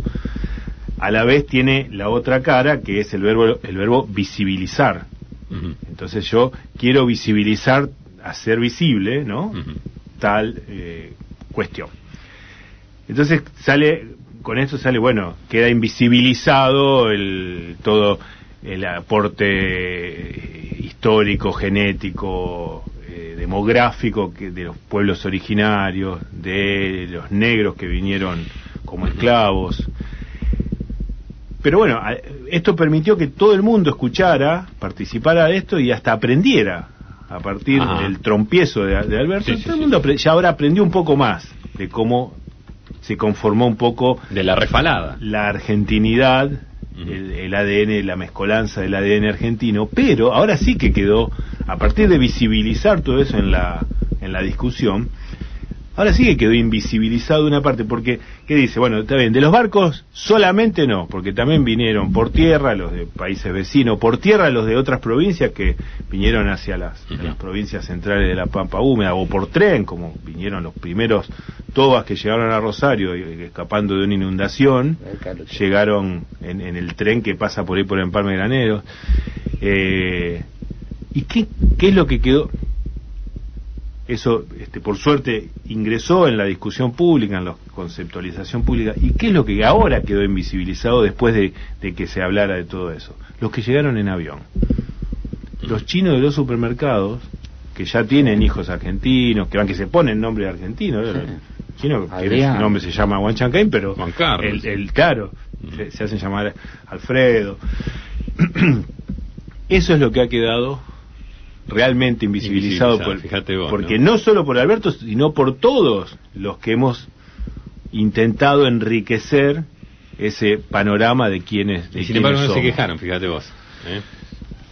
A la vez tiene la otra cara, que es el verbo, el verbo visibilizar. Entonces yo quiero visibilizar, hacer visible, ¿no? Tal eh, cuestión. Entonces sale, con esto sale, bueno, queda invisibilizado el todo el aporte eh, histórico, genético, eh, demográfico que de los pueblos originarios, de los negros que vinieron como esclavos. Pero bueno, esto permitió que todo el mundo escuchara, participara de esto y hasta aprendiera a partir Ajá. del trompiezo de, de Alberto. Sí, sí, todo el mundo ya ahora aprendió un poco más de cómo se conformó un poco de la refalada. la argentinidad, el, el ADN, la mezcolanza del ADN argentino, pero ahora sí que quedó, a partir de visibilizar todo eso en la, en la discusión, Ahora sí que quedó invisibilizado una parte, porque, ¿qué dice? Bueno, está bien, de los barcos solamente no, porque también vinieron por tierra los de países vecinos, por tierra los de otras provincias que vinieron hacia las, provincias centrales de la Pampa Húmeda, o por tren, como vinieron los primeros tobas que llegaron a Rosario y- escapando de una inundación, llegaron en, en el tren que pasa por ahí por Empalme Granero. Eh, ¿Y qué, qué es lo que quedó? Eso, este, por suerte, ingresó en la discusión pública, en la conceptualización pública. ¿Y qué es lo que ahora quedó invisibilizado después de, de que se hablara de todo eso? Los que llegaron en avión. Los chinos de los supermercados, que ya tienen hijos argentinos, que van que se ponen nombre argentino, chinos, que su nombre se llama Juan Chancay, pero Juan Carlos. el, el claro, se, se hacen llamar Alfredo. Eso es lo que ha quedado realmente invisibilizado, Invisibilizado, por- vos, porque ¿no? ¿no? solo por Alberto, sino por todos los que hemos intentado enriquecer ese panorama de quienes de Y sin embargo no se quejaron, fíjate vos. ¿eh?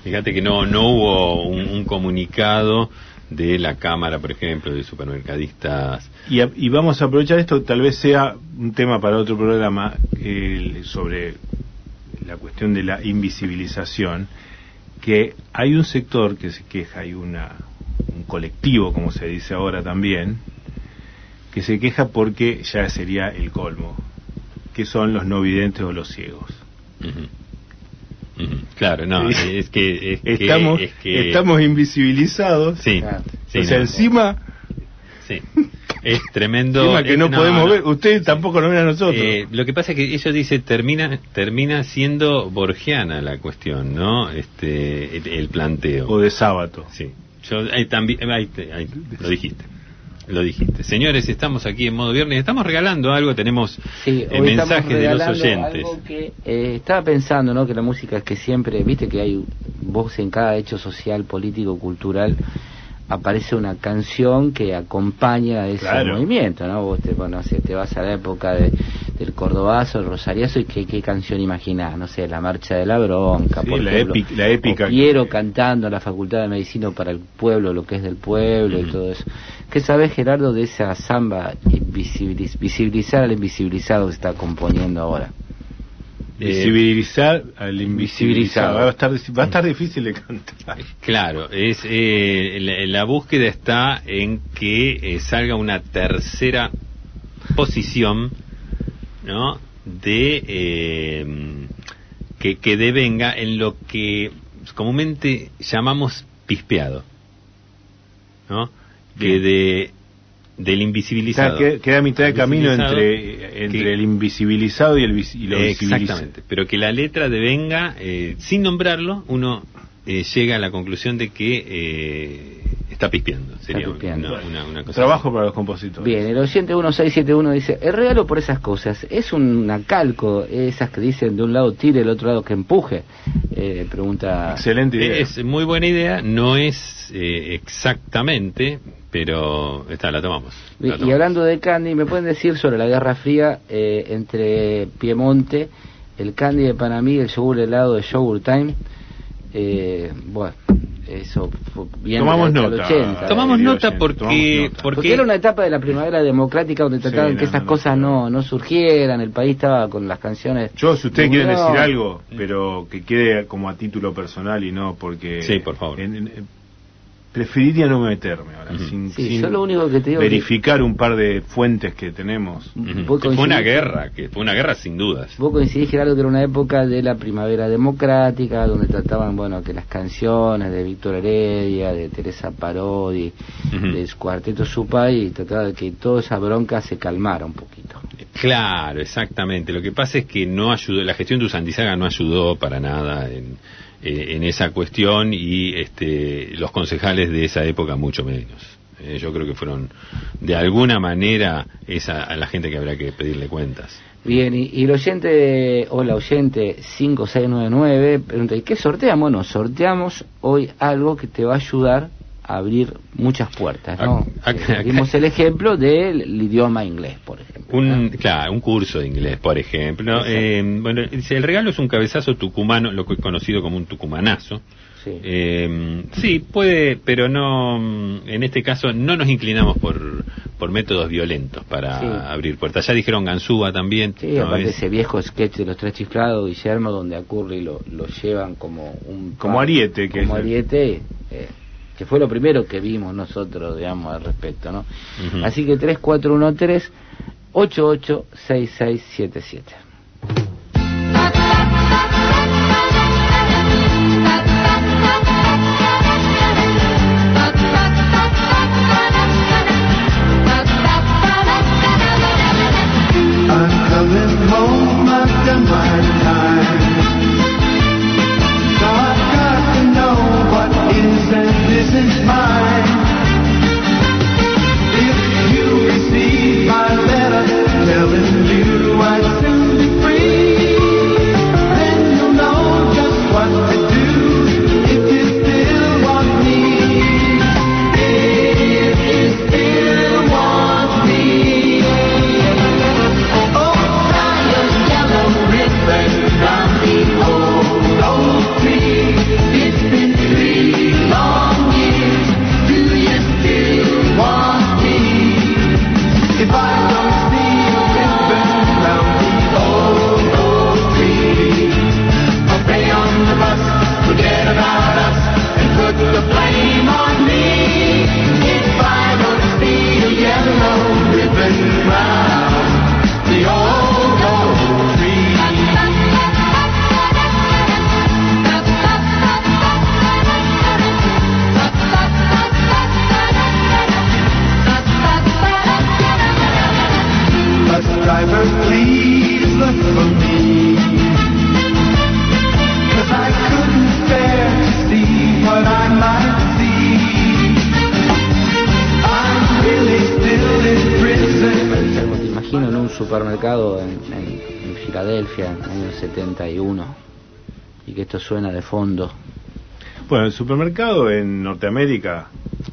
Fíjate que no, no hubo un, un comunicado de la Cámara, por ejemplo, de supermercadistas. Y, a- y vamos a aprovechar esto, tal vez sea un tema para otro programa, el- sobre la cuestión de la invisibilización, que hay un sector que se queja, hay una, un colectivo, como se dice ahora también, que se queja porque ya sería el colmo, que son los no videntes o los ciegos. Claro, no, Sí. es que... Es que- estamos, es que- estamos invisibilizados, Sí, Claro. sí, o sea, no, encima, sí. Es tremendo. que no, podemos no. ver, ustedes tampoco nos ven a nosotros. Eh, lo que pasa es que ellos dicen termina termina siendo borgiana la cuestión, ¿no? Este el, el planteo. o de sábado. Sí. Yo ahí también ahí te- ahí, lo dijiste. Lo dijiste. Señores, estamos aquí en modo viernes, estamos regalando algo, tenemos Sí, eh, mensajes de los oyentes. algo que, eh, estaba pensando, ¿no? Que la música es que siempre, viste que hay vos en cada hecho social, político, cultural, aparece una canción que acompaña a ese Claro. movimiento, ¿no? Vos te, bueno, no sé, te vas a la época de, del cordobazo, el rosariazo, y qué, qué canción imaginás, no sé, la marcha de la bronca, Sí, por la ejemplo, épica- la épica o Piero que- cantando la Facultad de Medicina para el pueblo, lo que es del pueblo y todo eso. ¿Qué sabes, Gerardo, de esa samba invisibiliz- visibilizar al invisibilizado que se está componiendo ahora? Eh, Visibilizar al invisibilizado. Invisibilizado. Va a estar, va a estar difícil de cantar. Claro, es eh, la, la búsqueda está en que eh, salga una tercera posición, ¿no? De eh, que, que devenga en lo que comúnmente llamamos pispeado, ¿no? Que de del O invisibilizado. sea, que- queda a mitad de camino entre, entre que- el invisibilizado y, el, vis- y lo visibilizado. Exactamente, pero que la letra devenga, eh, sin nombrarlo, uno eh, llega a la conclusión de que eh, está pispeando. Sería pispeando. una, una- una cosa Trabajo para los compositores. Bien, el oyente 1671 dice, el regalo por esas cosas es una calco, esas que dicen de un lado tire, del otro lado que empuje. Eh, pregunta... Excelente idea. Es muy buena idea, no es eh, exactamente, pero está, la tomamos. Y, la y tomamos. hablando de Candy, ¿me pueden decir sobre la Guerra Fría eh, entre Piemonte, el Candy de Panamí, el yogur helado de Yogur Time? Eh, bueno, eso fue bien Tomamos nota. del 80. Tomamos querido nota oyente, porque, tomamos nota. porque, Porque era una etapa de la primavera democrática donde trataban Sí, que no, esas no, cosas no. no, no surgieran, el país estaba con las canciones. Yo, si ustedes quieren decir algo, pero que quede como a título personal y no porque... Sí, por favor. en- en- preferiría no meterme ahora, sin, Sí, sin yo lo único que te digo que- verificar un par de fuentes que tenemos. Fue una guerra, que fue una guerra sin dudas. Vos coincidís, Gerardo, que era una época de la primavera democrática, donde trataban, bueno, que las canciones de Víctor Heredia, de Teresa Parodi, Ujú. de su cuarteto Supay, y trataba de que toda esa bronca se calmara un poquito. Claro, exactamente. Lo que pasa es que no ayudó, la gestión de Usandizaga no ayudó para nada en, eh, en esa cuestión y este, los concejales de esa época mucho menos. Eh, yo creo que fueron de alguna manera esa a la gente que habrá que pedirle cuentas. Bien, y, y el oyente, o la oyente 5699, pregunta, ¿y qué sorteamos? Bueno, sorteamos hoy algo que te va a ayudar abrir muchas puertas, ¿no? Ac- ac- Eh, Dimos el ejemplo del idioma inglés, por ejemplo. Un, ¿no? claro, un curso de inglés, por ejemplo. Eh, bueno, dice, el regalo es un cabezazo tucumano, lo que es conocido como un tucumanazo. Sí. Eh, sí, puede, pero no, en este caso no nos inclinamos por, por métodos violentos para Sí. abrir puertas. Ya dijeron Ganzúa también. Sí, ¿no? aparte Es- ese viejo sketch de los tres chiflados, Guillermo, donde a Curly lo, lo llevan como un... Como ariete, que Como es- ariete, eh, que fue lo primero que vimos nosotros, digamos, al respecto, ¿no? Ujú. Así que 3413 886677. Supermercado en, en- en Filadelfia en el año 71 y que esto suena de fondo. Bueno, el supermercado en Norteamérica,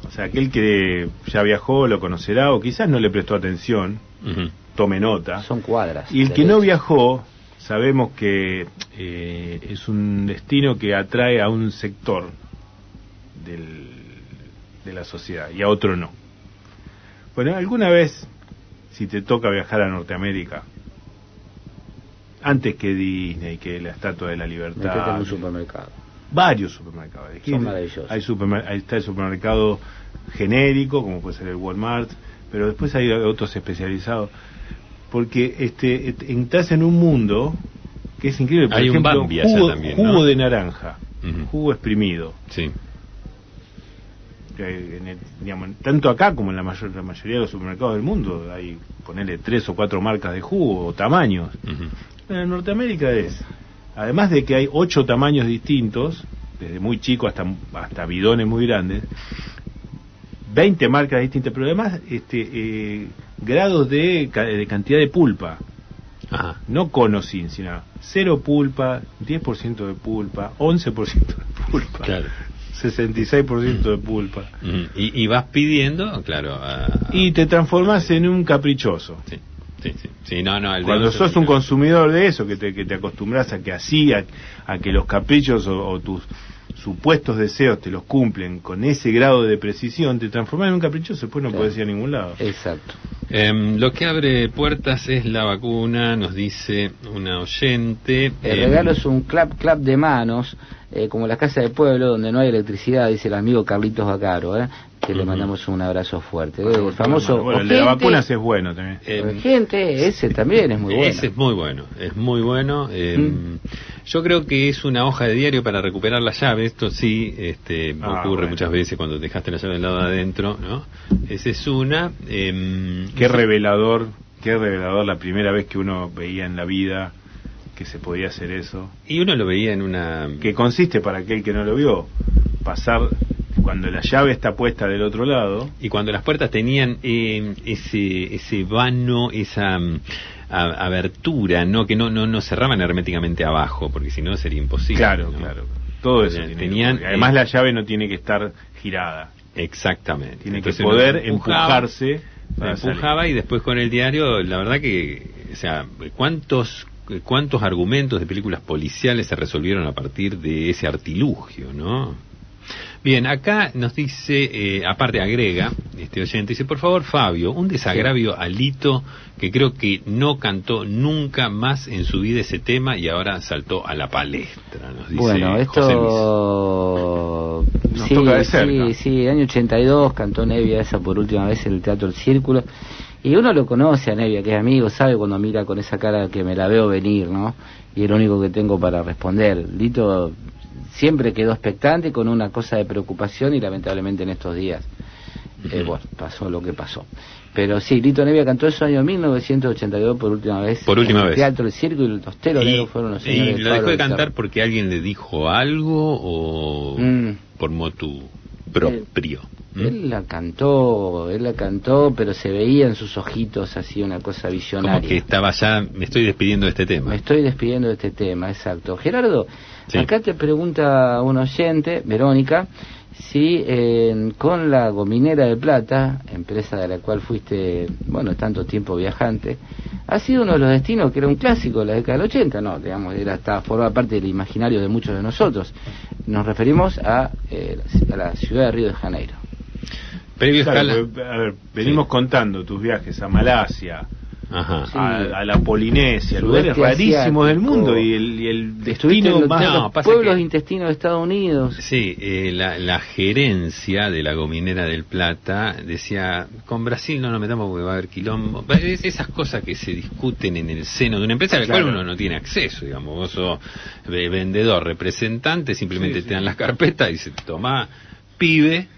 o sea, aquel que ya viajó lo conocerá o quizás no le prestó atención, tome nota. Son cuadras. Y el que no viajó, sabemos que eh, es un destino que atrae a un sector del- de la sociedad y a otro no. Bueno, alguna vez, si te toca viajar a Norteamérica, antes que Disney, que la Estatua de la Metete en Libertad, un supermercado. varios supermercados. Son maravillosos. Hay supermer- ahí está el supermercado genérico, como puede ser el Walmart, pero después hay otros especializados. Porque este, entras en un mundo que es increíble. Por Hay un allá jugo, también, jugo de naranja, Ujú. jugo exprimido. Sí. Que en el- digamos, tanto acá como en la, mayor, la mayoría de los supermercados del mundo hay, ponerle tres o cuatro marcas de jugo o tamaños. En Norteamérica es, además de que hay ocho tamaños distintos, desde muy chico hasta, hasta bidones muy grandes, 20 marcas distintas, pero además este, eh, grados de cantidad de pulpa, Ajá. no cono sin, sino cero pulpa, 10% de pulpa, 11% de pulpa, Claro. 66% de pulpa. Y, y vas pidiendo, claro. a- a- Y te transformas en un caprichoso. Sí, sí, sí. Sí, no, no, el Cuando sos un consumidor de eso, que te, que te acostumbras a que así, a, a que los caprichos o, o tus supuestos deseos te los cumplen con ese grado de precisión, te transformas en un caprichoso, después no Claro. puedes ir a ningún lado. Exacto. Em, lo que abre puertas es la vacuna, nos dice una oyente. El Em, regalo es un clap clap de manos, eh, como la casa de pueblo donde no hay electricidad, dice el amigo Carlitos Bacaro, ¿eh? que le mandamos un abrazo fuerte. Bueno, el famoso bueno, el de la ojente, vacunas es bueno también. em, gente, ese también es muy bueno. Ese es muy bueno, es muy bueno. eh, Mm. Yo creo que es una hoja de diario para recuperar la llave. Esto sí este, Ah, ocurre bueno. muchas veces cuando dejaste la llave del lado de adentro, ¿no? Esa es una. em, Qué revelador, qué revelador la primera vez que uno veía en la vida que se podía hacer eso. y uno lo veía en una. Que consiste, para aquel que no lo vio, pasar cuando la llave está puesta del otro lado, Y cuando las puertas tenían eh, ese, ese vano, esa a- abertura, ¿no? Que no, no, no cerraban herméticamente abajo, porque si no sería imposible. Claro, ¿no? claro. Todo eso Tenían- tenían, Además eh, la llave no tiene que estar girada. Exactamente. Tiene Entonces que poder empujaba, empujarse. para empujaba y después con el diario, la verdad que, o sea, ¿cuántos cuántos argumentos de películas policiales se resolvieron a partir de ese artilugio, ¿no? Bien, acá nos dice, eh, aparte agrega, este oyente, dice, por favor Fabio, un desagravio a Lito que creo que no cantó nunca más en su vida ese tema y ahora saltó a la palestra, nos dice Bueno, José Luis. esto Nos sí, toca de cerca. sí, sí, año 82 cantó Nevia esa por última vez en el Teatro El Círculo y uno lo conoce a Nevia, que es amigo, sabe cuando mira con esa cara que me la veo venir, ¿no? Y es lo único que tengo para responder. Lito siempre quedó expectante con una cosa de preocupación y lamentablemente en estos días, eh, bueno, pasó lo que pasó. Pero sí, Lito Nevia cantó eso año 1982 por última vez. Por última en el vez. Teatro El Círculo y el Tostero Y, Negro fueron los y señores. lo Pablo dejó de cantar porque alguien le dijo algo o Mm. por motu propio. ¿Mm? Él la cantó, él la cantó, pero se veía en sus ojitos así una cosa visionaria. Como que estaba ya, me estoy despidiendo de este tema. Me estoy despidiendo de este tema, exacto. Gerardo, Sí. acá te pregunta un oyente, Verónica, si eh, con la Gominera de Plata, empresa de la cual fuiste, bueno, tanto tiempo viajante, ha sido uno de los destinos que era un clásico de la década del 80, no, digamos, era hasta forma parte del imaginario de muchos de nosotros. Nos referimos a, eh, a la ciudad de Río de Janeiro. Previo Claro, escala. porque, a ver, venimos Sí. contando tus viajes a Malasia, Ajá. Sí. a, a la Polinesia, lugares rarísimos del mundo y el, y el destino los, más... No, pueblos que- intestinos de Estados Unidos. Sí, eh, la, la gerencia de la Gominera del Plata decía, con Brasil no nos metamos porque va a haber quilombo. Es- esas cosas que se discuten en el seno de una empresa a la Claro. cual uno no tiene acceso, digamos. Vos sos eh, vendedor, representante, simplemente Sí, te dan las carpetas y se toma pibe.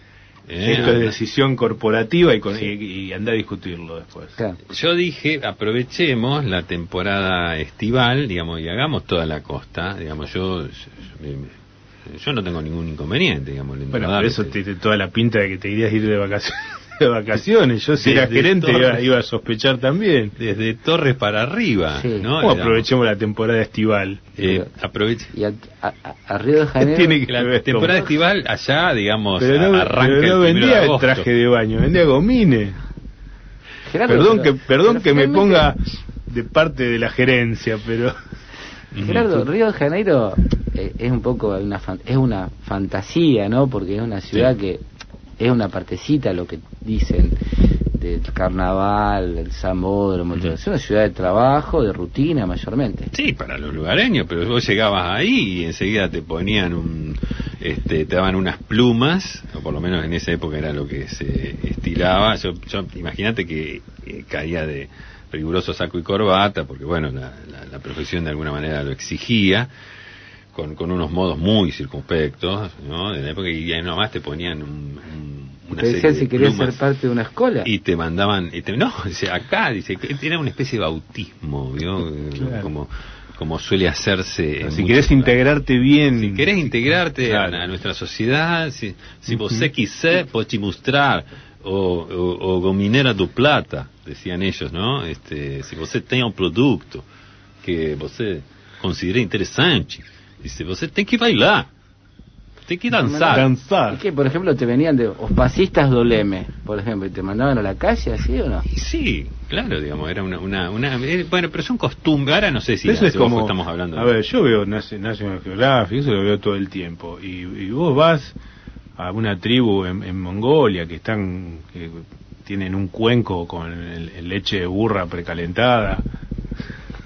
Eh, Esto es decisión corporativa y, con- y, y anda a discutirlo después. Claro. Yo dije, aprovechemos la temporada estival, digamos, y hagamos toda la costa, digamos, yo, yo, no tengo ningún inconveniente, digamos. en Bueno, por eso tiene toda la pinta de que te irías a ir de vacaciones. De vacaciones. Yo si era gerente iba, iba a sospechar también. desde Torres para arriba, Sí. ¿no? ¿Cómo Le damos- aprovechemos la temporada estival? eh, aproveche. Y a, a- a- a Río de Janeiro. Tiene que La ver temporada estival allá, digamos, Pero no, arranca pero no el primero de vendía el traje de baño, vendía gomines. Gerardo, Perdón que, perdón que me ponga de parte de la gerencia, pero... Gerardo, Río de Janeiro eh, es un poco una es una fantasía, ¿no? Porque es una ciudad Sí. que es una partecita lo que dicen del carnaval, el sambódromo, Ujú. todo. es una ciudad de trabajo, de rutina mayormente. Sí, para los lugareños, pero vos llegabas ahí y enseguida te ponían un, este, te daban unas plumas, o por lo menos en esa época era lo que se estilaba. Yo, yo imagínate que eh, caía de riguroso saco y corbata, porque bueno, la, la- la profesión de alguna manera lo exigía, con, con unos modos muy circunspectos, ¿no? De la época y ahí nomás te ponían un, un- una Te serie decían de si querías ser parte de una escuela. y te mandaban y te- no dice acá dice que era una especie de bautismo ¿vio? Claro. como como suele hacerse en si querés lugares. integrarte bien... si querés integrarte Claro. a, a nuestra sociedad si, si você quiser pode te mostrar o, o, o gominera do plata decían ellos no este si você tem um produto que você considera interessante dice você tem que bailar tem que danzar Danzar. Es que, por ejemplo, te venían de Ospasistas Doleme, por ejemplo, y te mandaban a la calle, ¿así o no? Y sí, claro, digamos, era una, una, una eh, bueno, pero son costumbres, ahora no sé si eso es como... estamos hablando. A ver, yo veo National Geographic, eso lo veo todo el tiempo. Y, y vos vas a una tribu en, en Mongolia que están... que tienen un cuenco con el- el leche de burra precalentada,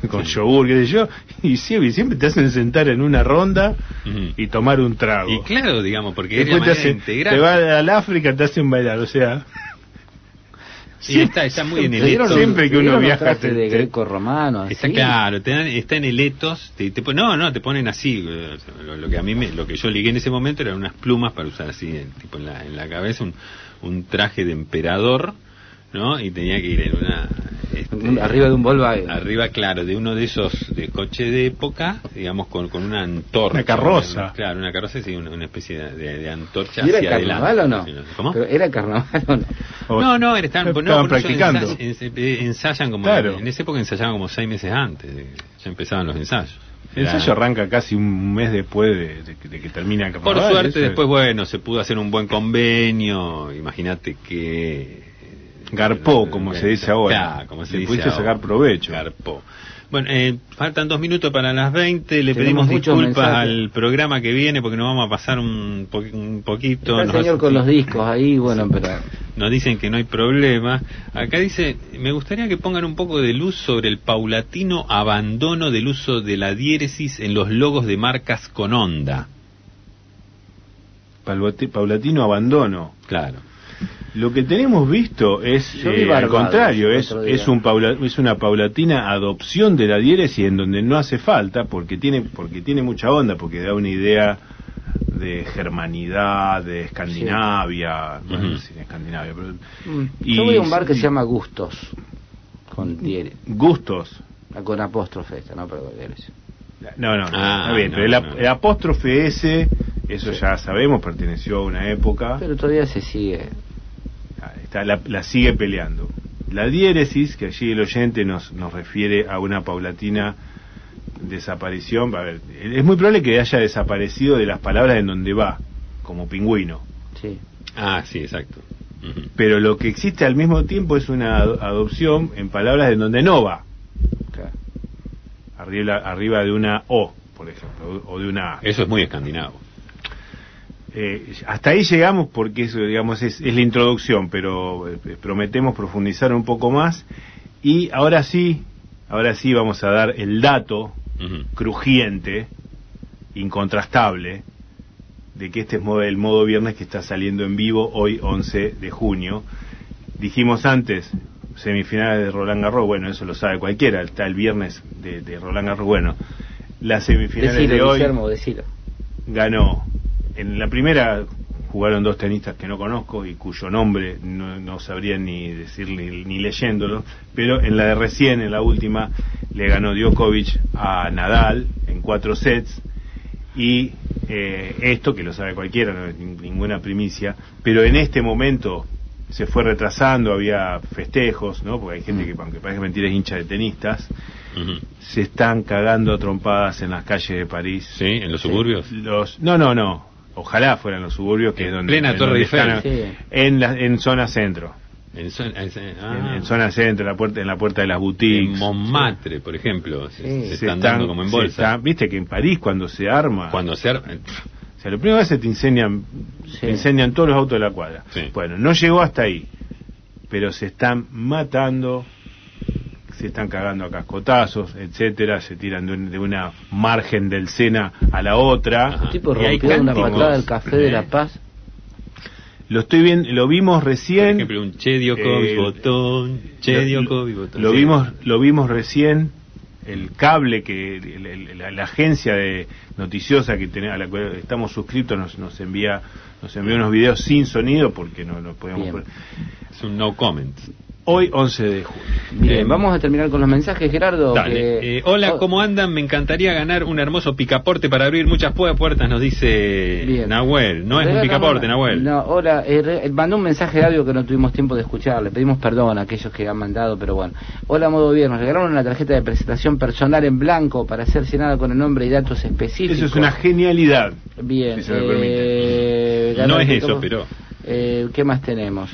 con yogur, qué sé yo, y siempre, siempre te hacen sentar en una ronda y tomar un trago. Y claro, digamos, porque es la Después te, hacen, te va al África, te hacen bailar, o sea... Y está, está muy en Te el dieron etos. siempre que uno viaja, te- de te- greco-romano, Está así. claro, te dan- está en el etos, te, te no, no, te ponen así, eh, lo, lo que a mí me, lo que yo ligué en ese momento eran unas plumas para usar así, en, tipo en la, en la cabeza, un, un traje de emperador, ¿no? Y tenía que ir en una... este, Arriba de un Volkswagen. Arriba, claro, de uno de esos de coche de época, digamos, con, con una antorcha. Una carroza. Claro, una carroza, sí, una, una especie de, de- de antorcha ¿Y era hacia carnaval o adelante. no? ¿Cómo? Pero ¿Era carnaval o no? O- No, no, estaban, practicando. eh, ensayan como, Claro. en esa época ensayaban como seis meses antes, de- ya empezaban los ensayos. El ensayo arranca casi un mes después de, de que- de que termina el Por suerte después, bueno, se pudo hacer un buen convenio, imagínate que... Garpó, como se dice ahora. Claro, como se Le dice pudiste ahora. sacar provecho. Garpó. Bueno, eh, faltan dos minutos para las 20, le Tenemos pedimos disculpas al programa que viene porque nos vamos a pasar un, po- un poquito. Está el nos- señor con los discos ahí, bueno, pero... nos dicen que no hay problema. Acá dice, me gustaría que pongan un poco de luz sobre el paulatino abandono del uso de la diéresis en los logos de marcas con onda. Paulatino abandono. Claro. Lo que tenemos visto es, eh, al contrario, es, es, un paula- es una paulatina adopción de la diéresis en donde no hace falta, porque tiene, porque tiene mucha onda, porque da una idea de germanidad, de Escandinavia, bueno, Ujú. no sé si en Escandinavia, pero Mm. Y- Yo voy a un bar que y- se llama Gustos, con diere, gustos. con apóstrofe esta, no, perdón, diéresis. No, no, Ah, está bien, no, pero el, ap- no. el apóstrofe S, eso Sí. ya sabemos, perteneció a una época. Pero todavía se sigue. Está, la, la sigue peleando. La diéresis, que allí el oyente nos, nos refiere a una paulatina desaparición, a ver, es muy probable que haya desaparecido de las palabras en donde va, como pingüino. Sí. Ah, sí, exacto. Pero lo que existe al mismo tiempo es una ado- adopción en palabras en donde no va, arriba, arriba de una O, por ejemplo, o de una A. Eso es muy escandinavo. Eh, hasta ahí llegamos porque eso, digamos, es, es la introducción, pero eh, prometemos profundizar un poco más. Y ahora sí, ahora sí vamos a dar el dato crujiente, incontrastable, de que este es modo- el modo viernes que está saliendo en vivo hoy 11 de junio. Dijimos antes, semifinales de Roland Garros, bueno, eso lo sabe cualquiera, está el viernes de, de Roland Garros, bueno, las semifinales de hoy Guillermo, decilo. ganó. En la primera jugaron dos tenistas que no conozco y cuyo nombre no, no sabría ni decir ni, ni leyéndolo, pero en la de recién, en la última, le ganó Djokovic a Nadal en cuatro sets y eh, esto, que lo sabe cualquiera, no es nin- ninguna primicia, pero en este momento se fue retrasando, había festejos, ¿no? porque hay gente que, aunque parece mentira, es hincha de tenistas, se están cagando a trompadas en las calles de París. Sí, en los suburbios. Los, no, no, no. Ojalá fueran los suburbios que En es donde, plena en Torre donde Eiffel. están, Sí. en, la, en zona centro, En, zona- en- en, ah, en zona centro, en la puerta, en la puerta de las en boutiques. Montmartre, por ejemplo, se, Sí. se Se están dando como en bolsa. Viste que en París cuando se arma, Cuando se ar- o sea, lo primero que hace te incendian, Sí. te incendian todos los autos de la cuadra. Sí. Bueno, no llegó hasta ahí, pero se están matando, se están cagando a cascotazos, etcétera, se tiran de, un- de una margen del Sena a la otra. El tipo Y hay rompió una cánticos. patada del café de. La Paz. Lo estoy viendo, lo vimos Por recién. ejemplo, un Che Eh, botón, Che lo, botón. lo vimos lo vimos recién el cable que la, la agencia de noticiosa que tenemos, a la cual estamos suscritos nos, nos envía nos envió unos videos sin sonido porque no no podíamos Bien. poner. Es un no comment. Hoy 11 de junio Bien, Eh, vamos a terminar con los mensajes, Gerardo. Dale. que- Eh, hola, Oh, ¿cómo andan? Me encantaría ganar un hermoso picaporte para abrir muchas pu- puertas, nos dice Bien. Nahuel. No es un picaporte, una- Nahuel. No, hola, eh, re- mandó un mensaje de audio que no tuvimos tiempo de escuchar. Le pedimos perdón a aquellos que han mandado, pero bueno. Hola, modo bien. Nos regalaron una tarjeta de presentación personal en blanco para ser llenada con el nombre y datos específicos. eso es una genialidad Bien. si se me eh, No es eso, pero... Eh, ¿Qué más tenemos?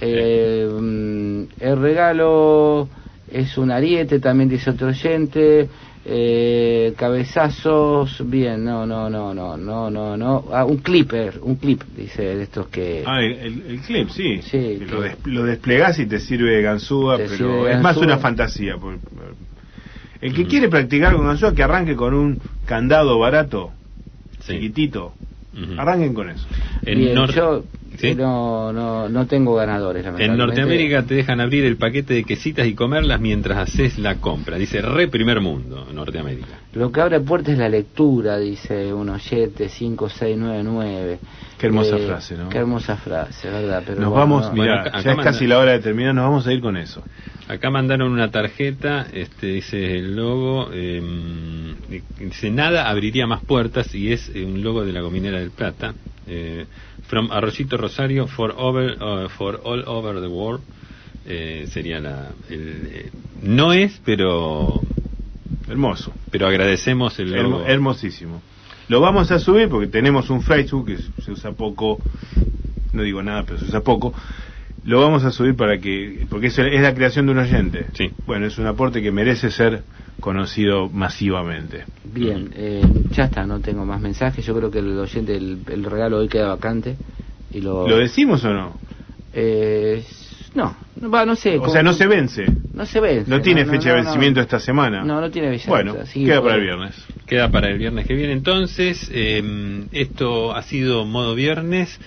Eh, mm, el regalo es un ariete, también dice otro oyente. Eh, cabezazos, bien, no, no, no, no, no, no, no. Ah, un clipper, un clip, dice de estos que. ah el, el- el clip sí, Sí, que que- lo, des- lo desplegás y te sirve de ganzúa pero sirve es más una fantasía el que Ujú. quiere practicar con ganzúa que arranque con un candado barato Sí. chiquitito arranquen con eso bien, yo ¿Sí? no, no, no tengo ganadores. en. Norteamérica te dejan abrir el paquete de quesitas y comerlas mientras haces la compra. Dice re primer mundo, Norteamérica. Lo que abre puertas es la lectura, dice un oyente 5699. Qué Qué hermosa Eh, frase, ¿no? Qué hermosa frase, ¿verdad? Pero Nos bueno, vamos, no. Bueno, mira, acá- ya acá es casi la hora de terminar, nos vamos a ir con eso. Acá mandaron una tarjeta, este dice el logo, eh, dice nada abriría más puertas y es eh, un logo de la Gominera del Plata. Eh, from Arroyito Rosario for over uh, for all over the world eh, sería la el, eh, no es pero Hermoso. pero agradecemos el logo. Hermosísimo. Lo vamos a subir porque tenemos un Facebook que se usa poco, no digo nada, pero se usa poco. Lo vamos a subir para que, porque eso es la creación de un oyente. Sí. Bueno, es un aporte que merece ser conocido masivamente. Bien, eh, ya está, no tengo más mensajes. Yo creo que el oyente, el, el regalo hoy queda vacante. Y lo, ¿Lo decimos o no? Eh, no, no, va, no sé. O sea, no se vence. No se vence. No tiene no, fecha no, de vencimiento no. esta semana. No, no tiene fecha. Bueno, queda para el viernes. Queda para el viernes que viene entonces. eh, esto ha sido modo viernes.